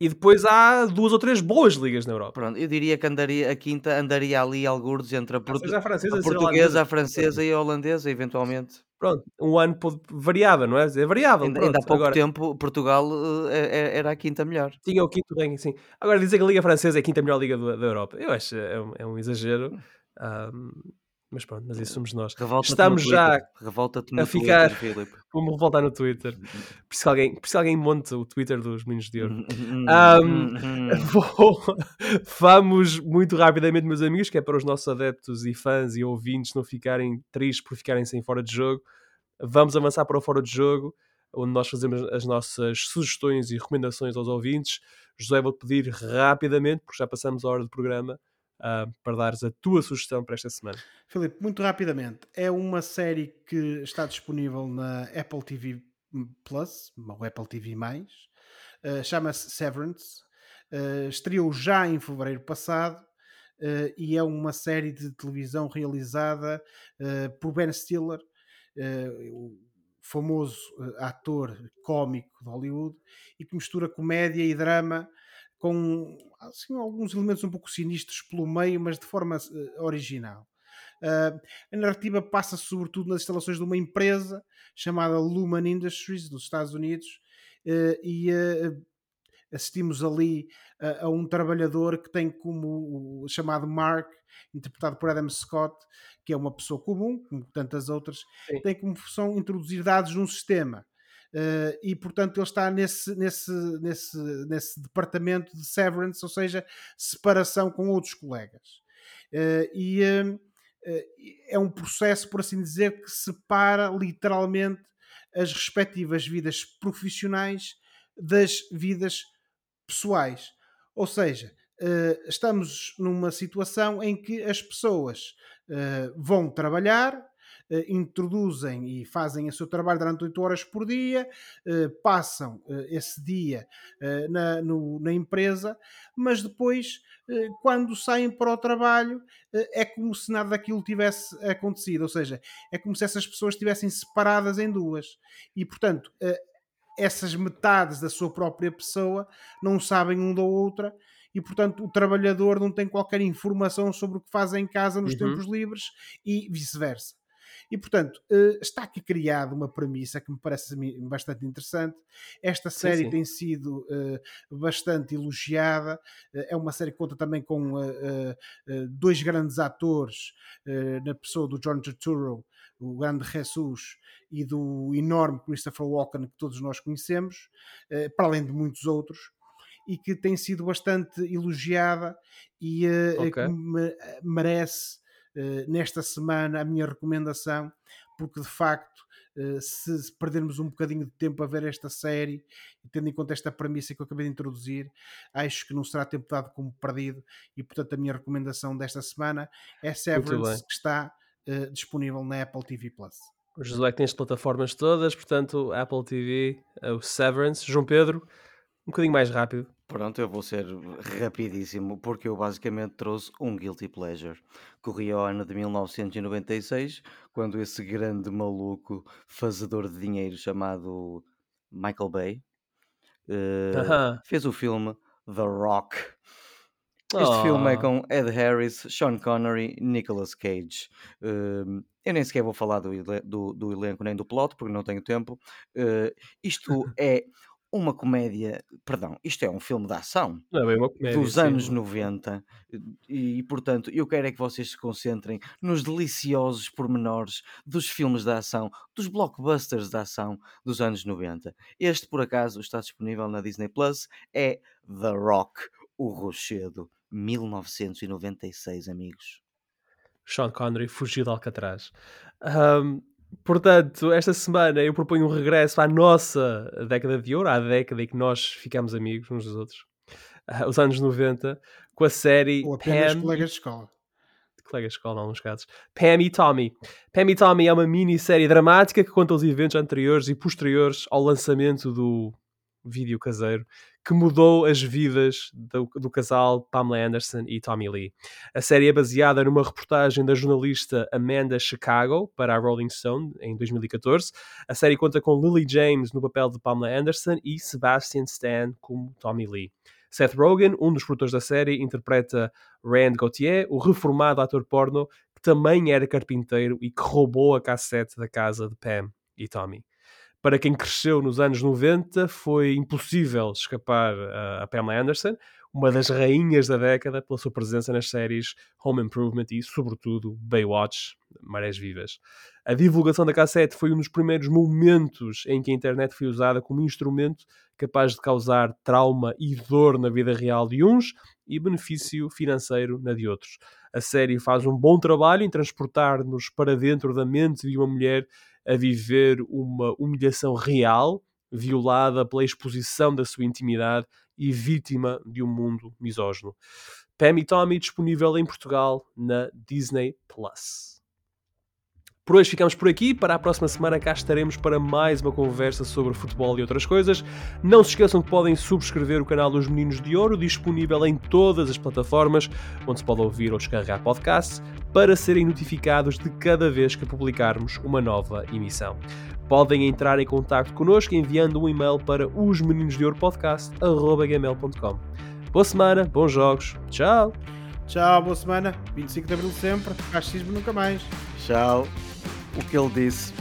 Speaker 1: e depois há duas ou três boas ligas na Europa.
Speaker 3: Pronto, eu diria que andaria, a quinta andaria ali alguns entre a, portu
Speaker 1: a, francesa,
Speaker 3: a portuguesa, a francesa e a holandesa, eventualmente.
Speaker 1: Pronto, um ano variava, não é? É variável.
Speaker 3: Ainda, ainda há pouco Agora, tempo Portugal uh, era a quinta melhor.
Speaker 1: Tinha o quinto ranking, sim. Agora dizer que a Liga Francesa é a quinta melhor liga do, da Europa, eu acho é um, é um exagero. Um, mas pronto, mas isso somos nós. Estamos já a ficar. Twitter, Vou-me revoltar no Twitter. Preciso *laughs* que, alguém, que alguém monte o Twitter dos Meninos de Ouro. um, *laughs* vou, vamos muito rapidamente, meus amigos, que é para os nossos adeptos e fãs e ouvintes não ficarem tristes por ficarem sem fora de jogo. Vamos avançar para o fora de jogo, onde nós fazemos as nossas sugestões e recomendações aos ouvintes. José, vou-te pedir rapidamente, porque já passamos a hora do programa uh, para dares a tua sugestão para esta semana.
Speaker 2: Filipe, muito rapidamente, é uma série que está disponível na Apple TV Plus, ou Apple TV+, uh, chama-se Severance, uh, estreou já em fevereiro passado, Uh, e é uma série de televisão realizada uh, por Ben Stiller, uh, o famoso ator cómico de Hollywood, e que mistura comédia e drama com assim, alguns elementos um pouco sinistros pelo meio, mas de forma uh, original. Uh, a narrativa passa sobretudo nas instalações de uma empresa chamada Lumen Industries dos Estados Unidos uh, e assistimos ali a um trabalhador que tem como o chamado Mark, interpretado por Adam Scott, que é uma pessoa comum, como tantas outras, Sim. tem como função introduzir dados num sistema. Uh, e portanto ele está nesse, nesse, nesse, nesse departamento de severance, ou seja, separação com outros colegas. Uh, e uh, é um processo, por assim dizer, que separa literalmente as respectivas vidas profissionais das vidas pessoais. Ou seja, estamos numa situação em que as pessoas vão trabalhar, introduzem e fazem o seu trabalho durante 8 horas por dia, eh, passam eh, esse dia na, no, na empresa, mas depois, quando saem para o trabalho, é como se nada daquilo tivesse acontecido, ou seja, é como se essas pessoas estivessem separadas em duas. E, portanto, essas metades da sua própria pessoa não sabem um da outra e, portanto, o trabalhador não tem qualquer informação sobre o que faz em casa nos uhum. tempos livres e vice-versa. E, portanto, eh, está aqui criada uma premissa que me parece bastante interessante. Esta série sim, sim. tem sido eh, bastante elogiada. Eh, é uma série que conta também com dois grandes atores, na pessoa do John Turturro, o grande Jesus, e do enorme Christopher Walken, que todos nós conhecemos, para além de muitos outros e que tem sido bastante elogiada e uh, okay. me, merece nesta semana a minha recomendação, porque de facto, uh, se perdermos um bocadinho de tempo a ver esta série, tendo em conta esta premissa que eu acabei de introduzir, acho que não será tempo dado como perdido, e portanto a minha recomendação desta semana é Severance, que está uh, disponível na Apple TV Plus.
Speaker 1: O Josué tem as plataformas todas, portanto, Apple TV, o Severance. João Pedro, um bocadinho mais rápido.
Speaker 3: Pronto, eu vou ser rapidíssimo, porque eu basicamente trouxe um Guilty Pleasure. Corria ao ano de 1996, quando esse grande maluco fazedor de dinheiro chamado Michael Bay uh, fez o filme The Rock. Este oh. filme é com Ed Harris, Sean Connery, Nicolas Cage. Uh, eu nem sequer vou falar do, do, do, elenco nem do plot, porque não tenho tempo. Uh, isto *laughs* é uma comédia, perdão, isto é um filme de ação
Speaker 1: Não é comédia,
Speaker 3: dos
Speaker 1: sim.
Speaker 3: anos 90 e, e, portanto, eu quero é que vocês se concentrem nos deliciosos pormenores dos filmes de ação, dos blockbusters de ação dos anos 90. Este, por acaso, está disponível na Disney Plus, é The Rock, o Rochedo, 1996, amigos.
Speaker 1: Sean Connery fugiu de Alcatraz. Um, portanto, esta semana eu proponho um regresso à nossa década de ouro, à década em que nós ficamos amigos uns dos outros, uh, os anos 90, com a série
Speaker 2: Ou apenas
Speaker 1: Pam
Speaker 2: colegas de escola.
Speaker 1: colegas de escola, em alguns casos. Pam e Tommy. Pam e Tommy é uma minissérie dramática que conta os eventos anteriores e posteriores ao lançamento do vídeo caseiro que mudou as vidas do, do, casal Pamela Anderson e Tommy Lee. A série é baseada numa reportagem da jornalista Amanda Chicago para a Rolling Stone em 2014. A série conta com Lily James no papel de Pamela Anderson e Sebastian Stan como Tommy Lee. Seth Rogen, um dos produtores da série, interpreta Rand Gauthier, o reformado ator porno que também era carpinteiro e que roubou a cassete da casa de Pam e Tommy para quem cresceu nos anos 90, foi impossível escapar a, a Pamela Anderson, uma das rainhas da década, pela sua presença nas séries Home Improvement e, sobretudo, Baywatch, Marés Vivas. A divulgação da cassete foi um dos primeiros momentos em que a internet foi usada como instrumento capaz de causar trauma e dor na vida real de uns e benefício financeiro na de outros. A série faz um bom trabalho em transportar-nos para dentro da mente de uma mulher a viver uma humilhação real, violada pela exposição da sua intimidade e vítima de um mundo misógino. Pam e Tommy disponível em Portugal na Disney Plus. Por hoje ficamos por aqui. Para a próxima semana cá estaremos para mais uma conversa sobre futebol e outras coisas. Não se esqueçam que podem subscrever o canal dos Meninos de Ouro, disponível em todas as plataformas onde se pode ouvir ou descarregar podcasts, para serem notificados de cada vez que publicarmos uma nova emissão. Podem entrar em contato connosco enviando um e-mail para osmeninosdeouropodcast.gmail.com Boa semana, bons jogos, tchau!
Speaker 2: Tchau, boa semana, 25 de Abril sempre, racismo nunca mais.
Speaker 3: Tchau o que ele disse